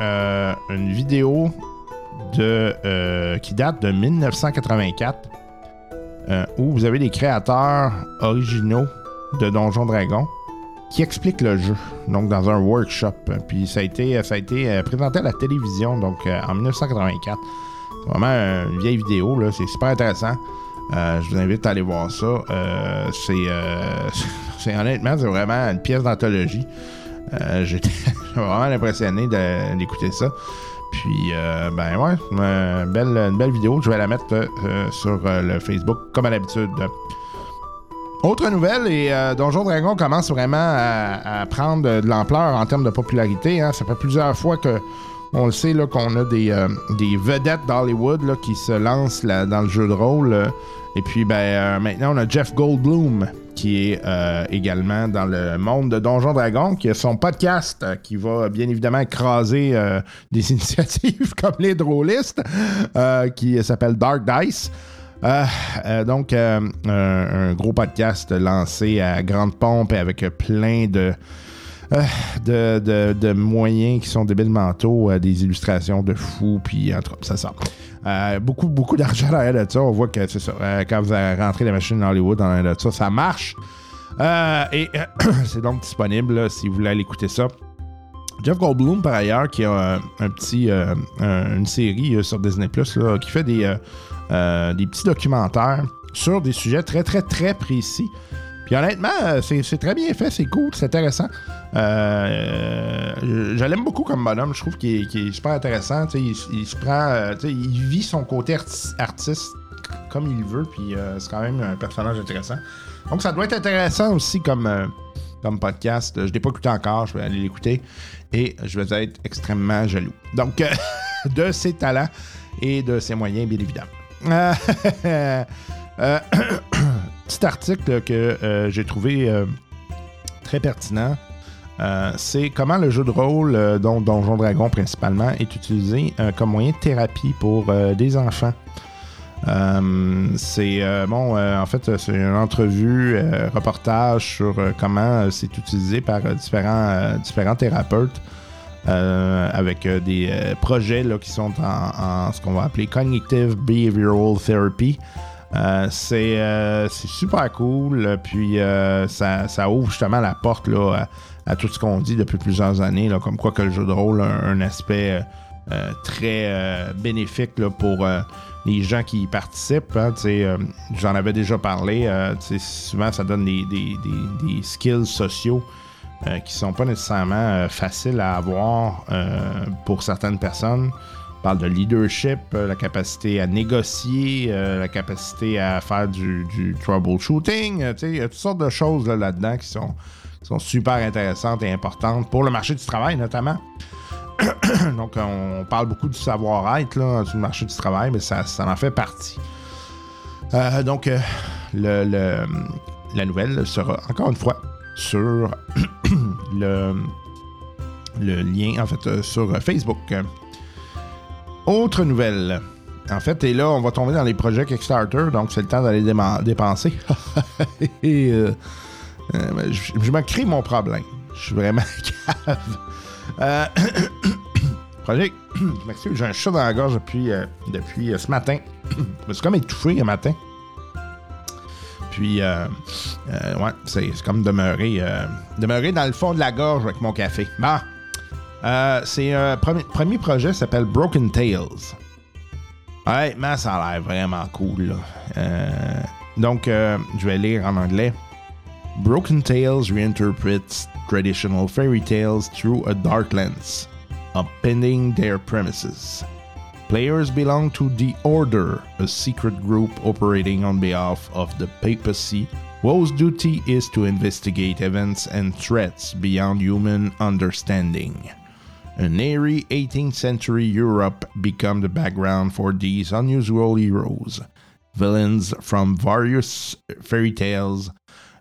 euh, une vidéo de, qui date de 1984 où vous avez des créateurs originaux de Donjon Dragon qui expliquent le jeu, donc dans un workshop. Puis ça a été, ça a été présenté à la télévision, donc en 1984 vraiment une vieille vidéo, là. C'est super intéressant. Euh, je vous invite à aller voir ça. Euh, euh, c'est, honnêtement, c'est vraiment une pièce d'anthologie. j'étais vraiment impressionné d'écouter ça. Puis, ben ouais, une belle, une belle vidéo. Je vais la mettre sur le Facebook, comme à l'habitude. Autre nouvelle, et Donjon Dragon commence vraiment à, prendre de, l'ampleur en termes de popularité. Hein. Ça fait plusieurs fois que on le sait qu'on a des, euh, vedettes d'Hollywood qui se lancent dans le jeu de rôle. Et puis ben, euh, maintenant, on a Jeff Goldblum qui est euh, également dans le monde de Donjon Dragon, qui a son podcast qui va bien évidemment écraser des initiatives comme les drôlistes, qui s'appelle Dark Dice. donc, un, gros podcast lancé à grande pompe et avec plein de euh, de, moyens qui sont débiles mentaux, euh, des illustrations de fous, puis entre ça sort. Euh, beaucoup, beaucoup d'argent derrière de ça. On voit que c'est ça. quand vous rentrez la machine Hollywood dans de ça, ça marche. et c'est donc disponible si vous voulez aller écouter ça. Jeff Goldblum, par ailleurs, qui a un, petit, une série sur Disney Plus, qui fait des, des petits documentaires sur des sujets très, très, très précis. Puis honnêtement, c'est très bien fait, c'est cool, c'est intéressant. Euh, je l'aime beaucoup comme bonhomme, je trouve qu'il est, super intéressant. Il, il, se prend, il vit son côté artiste comme il veut, puis c'est quand même un personnage intéressant. Donc ça doit être intéressant aussi comme, comme podcast. Je ne l'ai pas écouté encore, je vais aller l'écouter et je vais être extrêmement jaloux. Donc, de ses talents et de ses moyens, bien évidemment. Euh, petit article que euh, j'ai trouvé euh, très pertinent. c'est comment le jeu de rôle, dont Donjon Dragon principalement, est utilisé comme moyen de thérapie pour des enfants. c'est bon, en fait, c'est une entrevue, reportage sur comment c'est utilisé par différents, différents thérapeutes avec des projets qui sont en, ce qu'on va appeler Cognitive Behavioral Therapy. Euh, euh, c'est super cool. Puis euh, ça, ouvre justement la porte là, à, tout ce qu'on dit depuis plusieurs années, là, comme quoi que le jeu de rôle a un, aspect très bénéfique pour les gens qui y participent. Hein, J'en avais déjà parlé. souvent, ça donne des, des skills sociaux. qui sont pas nécessairement faciles à avoir pour certaines personnes. Parle de leadership, euh, la capacité à négocier, euh, la capacité à faire du, troubleshooting. Euh, il y a toutes sortes de choses là-dedans qui, sont, sont super intéressantes et importantes pour le marché du travail notamment. Donc, on parle beaucoup du savoir-être le marché du travail, mais ça, ça en fait partie. donc, le, la nouvelle sera encore une fois sur le, le lien, en fait, sur Facebook. Autre nouvelle. En fait, et là, on va tomber dans les projets Kickstarter, donc c'est le temps d'aller dépenser. et euh, euh, je, me crée mon problème. Je suis vraiment cave. Euh, projet. je m'excuse, j'ai un chat dans la gorge depuis, depuis ce matin. je me suis comme étouffé un matin. Puis, ouais, c'est comme demeurer, demeurer dans le fond de la gorge avec mon café. Bon. Euh, c'est un premier, premier projet s'appelle Broken Tales. Ouais, mais ça a l'air vraiment cool. Euh, donc, euh, je vais lire en anglais. Broken Tales reinterprets traditional fairy tales through a dark lens, upending their premises. Players belong to the Order, a secret group operating on behalf of the papacy, whose duty is to investigate events and threats beyond human understanding. An airy 18th century Europe become the background for these unusual heroes, villains from various fairy tales,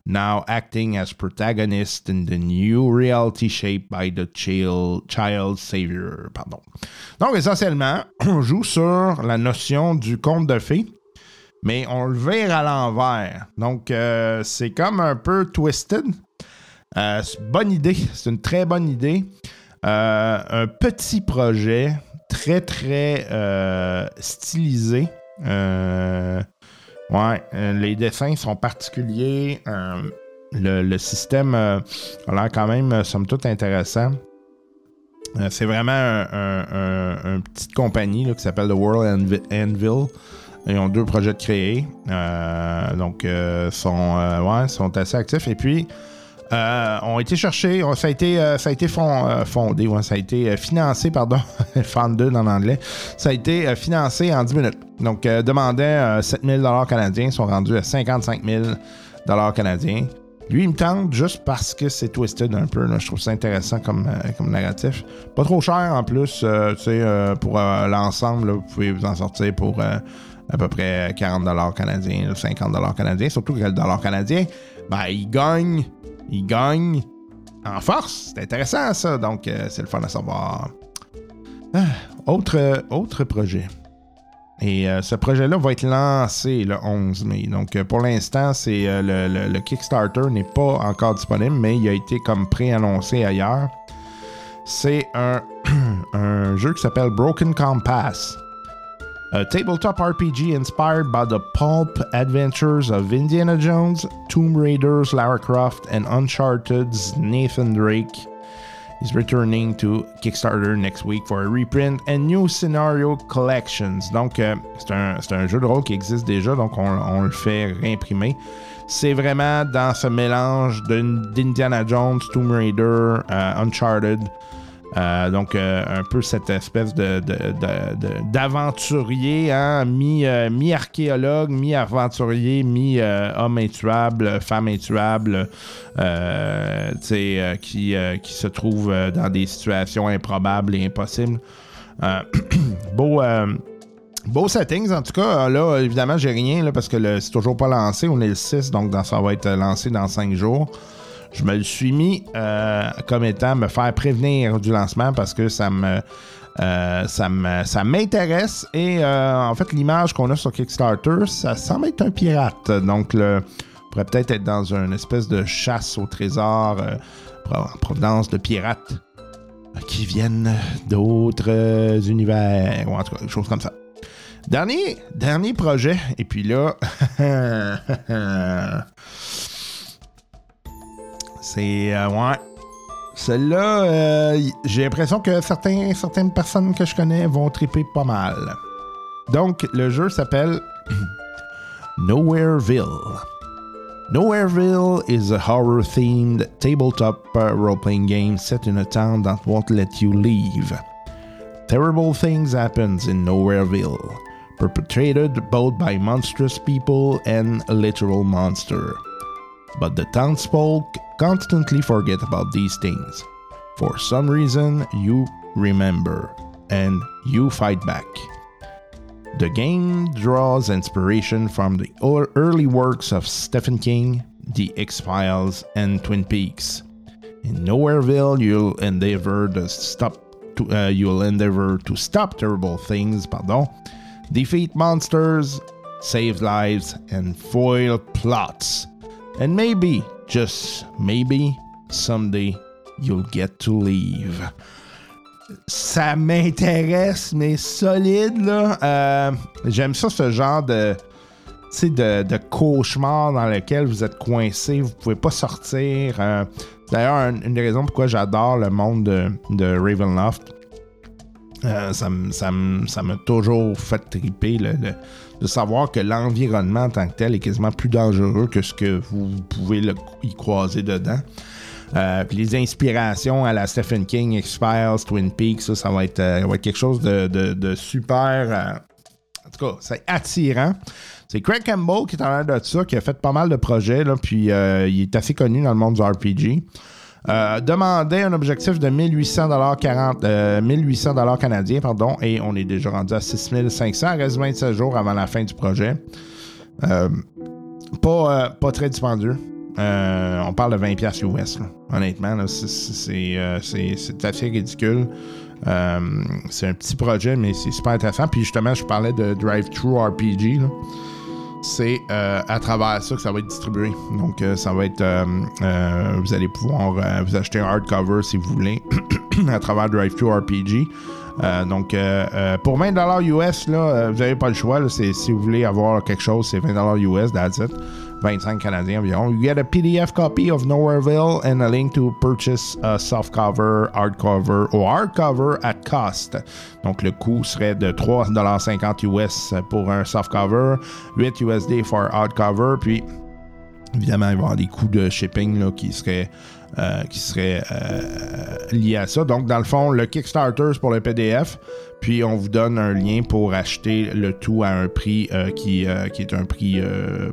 now acting as protagonists in the new reality shaped by the child savior. Pardon. Donc, essentiellement, on joue sur la notion du conte de fées, mais on le vire à l'envers. Donc, euh, c'est comme un peu twisted. Euh, c'est bonne idée, c'est une très bonne idée. Euh, un petit projet très, très euh, stylisé. Euh, ouais, les dessins sont particuliers. Le, système a l'air quand même, somme toute, intéressant. c'est vraiment une petite compagnie qui s'appelle The World Anvil. Ils ont deux projets de créer. donc, sont, ouais, sont assez actifs. Et puis, euh, ont été cherchés, ça a été, euh, ça a été euh, fondé, ça a été financé, pardon, funded en anglais, ça a été financé en 10 minutes. Donc, demandait 7 000 canadiens, sont rendus à 55 000 canadiens. Lui, il me tente juste parce que c'est twisted un peu. Je trouve ça intéressant comme, comme narratif. Pas trop cher en plus. tu sais, pour l'ensemble, vous pouvez vous en sortir pour à peu près 40 canadiens, 50 canadiens. Surtout que le dollar canadien, ben, il gagne il gagne en force. C'est intéressant, ça. Donc, euh, c'est le fun à savoir. Ah, autre, autre projet. Et euh, ce projet-là va être lancé le 11 mai. Donc, euh, pour l'instant, c'est le, Kickstarter n'est pas encore disponible, mais il a été comme pré-annoncé ailleurs. C'est un, un jeu qui s'appelle Broken Compass. A tabletop RPG inspired by the pulp adventures of Indiana Jones, Tomb Raiders Lara Croft, and Uncharted's Nathan Drake is returning to Kickstarter next week for a reprint and new scenario collections. Donc, euh, c'est un, jeu de rôle qui existe déjà, donc on, le fait réimprimer. C'est vraiment dans ce mélange d'Indiana Jones, Tomb Raider, euh, Uncharted. Euh, donc, euh, un peu cette espèce de, d'aventurier, hein, mi, euh, mi-archéologue, mi-aventurier, mi-homme intuable, femme intuable, qui, qui se trouve dans des situations improbables et impossibles. Beau. Beau settings, en tout cas. Là, évidemment, j'ai rien là, parce que c'est toujours pas lancé. On est le 6, donc ça va être lancé dans 5 jours. Je me le suis mis euh, comme étant me faire prévenir du lancement parce que ça me. euh, ça m'intéresse. Et euh, en fait l'image qu'on a sur Kickstarter ça semble être un pirate. Donc on pourrait peut-être être dans une espèce de chasse au trésor en provenance de pirates qui viennent d'autres univers ou en tout cas quelque chose comme ça. Dernier, dernier projet, et puis là, c'est. euh, ouais. Celle-là, euh, j'ai l'impression que certaines personnes que je connais vont triper pas mal. Donc, le jeu s'appelle Nowhereville. Nowhereville is a horror themed tabletop uh, role playing game set in a town that won't let you leave. Terrible things happens in Nowhereville, perpetrated both by monstrous people and a literal monster. But the townsfolk constantly forget about these things. For some reason, you remember, and you fight back. The game draws inspiration from the early works of Stephen King, The X Files, and Twin Peaks. In Nowhereville, you'll endeavor to stop. To, uh, you'll endeavor to stop terrible things. Pardon, defeat monsters, save lives, and foil plots. And maybe, just maybe, someday you'll get to leave. Ça m'intéresse, mais solide, là. Euh, J'aime ça, ce genre de, de, de cauchemar dans lequel vous êtes coincé, vous pouvez pas sortir. Euh, D'ailleurs, un- une des raisons pourquoi j'adore le monde de, de Ravenloft, euh, ça m- ça toujours fait triper le- de savoir que l'environnement en tant que tel est quasiment plus dangereux que ce que vous pouvez y croiser dedans. Euh, puis les inspirations à la Stephen King, X-Files, Twin Peaks, ça, ça va être, euh, quelque chose de, super. euh, en tout cas, c'est attirant. C'est Craig Campbell qui est en l'air de ça, qui a fait pas mal de projets, là, puis il est assez connu dans le monde du RPG. Euh, demandait un objectif de 1800 40, euh, 1800 canadiens, pardon, et on est déjà rendu à 6500. Il reste 27 jours avant la fin du projet. Euh, pas, euh, pas très dispendieux. Euh, on parle de 20$ piastres US, honnêtement. là, c'est- assez ridicule. C'est un petit projet, mais c'est super intéressant. Puis justement, je parlais de Drive-Thru RPG. là. C'est euh, à travers ça que ça va être distribué. Donc, euh, ça va être. euh, vous allez pouvoir vous acheter un hardcover si vous voulez à travers Drive-Thru RPG. Donc, pour 20$ US, là, vous n'avez pas le choix. si vous voulez avoir quelque chose, c'est 20$ US, that's it. 25 canadiens environ. You get a PDF copy of Nowhereville and a link to purchase a softcover, hardcover ou hardcover at cost. Donc le coût serait de 3,50$ US pour un softcover, 8 USD for hardcover, puis évidemment il va y avoir des coûts de shipping là, qui seraient euh, qui seraient euh, liés à ça. Donc, dans le fond, le Kickstarter, pour le PDF. Puis, on vous donne un lien pour acheter le tout à un prix euh, qui, qui est un prix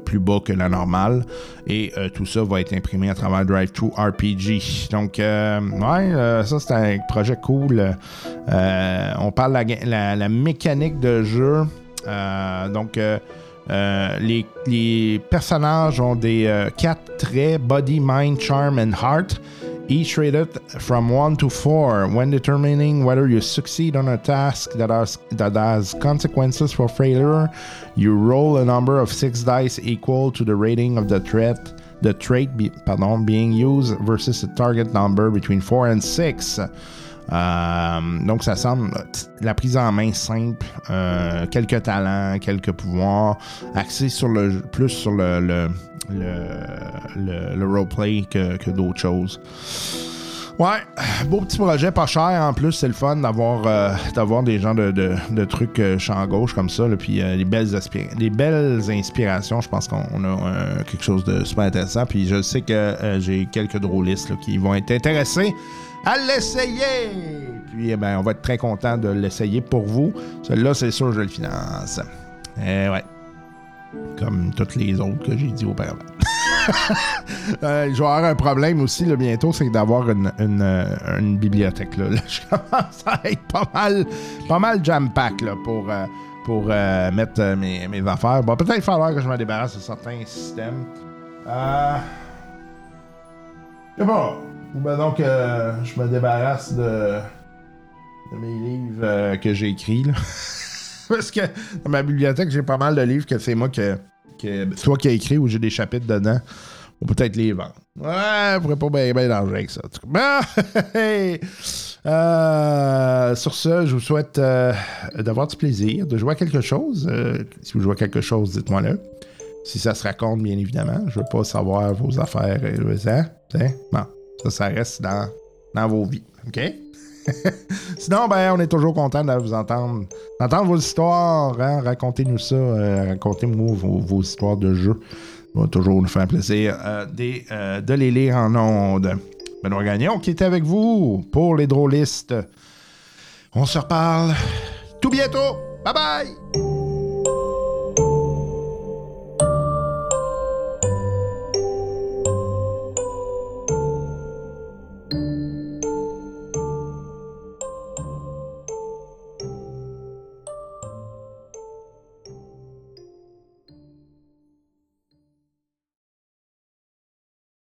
plus bas que la normale. Et tout ça va être imprimé à travers Drive-Thru RPG. Donc, ouais, ça, c'est un projet cool. On parle de la, la- mécanique de jeu. Donc, euh, les, les personnages ont des euh, quatre traits body, mind, charm and heart, each rated from 1 to 4. When determining whether you succeed on a task that has, that has consequences for failure, you roll a number of 6 dice equal to the rating of the threat. The trait be, pardon, being used versus a target number between 4 and 6. Euh, donc, ça semble la prise en main simple, euh, quelques talents, quelques pouvoirs, axé sur le plus sur le, le, le, le- le roleplay que, que d'autres choses. Ouais, beau petit projet, pas cher en plus, c'est le fun d'avoir euh, d'avoir des gens de, de, de trucs champ gauche comme ça, là, puis les, belles les belles inspirations, je pense qu'on a quelque chose de super intéressant, puis je sais que j'ai quelques drôlistes qui vont être intéressés à l'essayer. Puis eh ben, on va être très content de l'essayer pour vous. Celui-là, c'est sûr, je le finance. Eh ouais. Comme toutes les autres que j'ai dit auparavant. Euh, je vais avoir un problème aussi bientôt, c'est d'avoir une, euh, bibliothèque. Là. Je commence à être pas mal, pas mal jam-pack pour, euh, pour euh, mettre mes, affaires. Bon, peut-être falloir que je me débarrasse de certains systèmes. Euh... Je. Ou ben donc, euh, je me débarrasse de, mes livres euh, que j'ai écrits. Parce que dans ma bibliothèque, j'ai pas mal de livres que c'est moi que, que soit qui a écrit ou j'ai des chapitres dedans. Ou peut-être les vendre. Ouais, je pourrais pas bien bien danger avec ça. Bon, hey! Euh, sur ce, je vous souhaite euh, d'avoir du plaisir, de jouer à quelque chose. Si vous jouez à quelque chose, dites-moi-le. Si ça se raconte, bien évidemment. Je veux pas savoir vos affaires et le hein? T'sais? Ça, ça reste dans, dans vos vies. OK? Sinon, ben, on est toujours content de vous entendre, d'entendre vos histoires. Hein? Racontez-nous ça. euh, Racontez-moi vos, vos histoires de jeu. Ça va toujours nous faire plaisir euh, euh, de les lire en ondes. Benoît Gagnon qui était avec vous pour les drôlistes. On se reparle tout bientôt. Bye bye!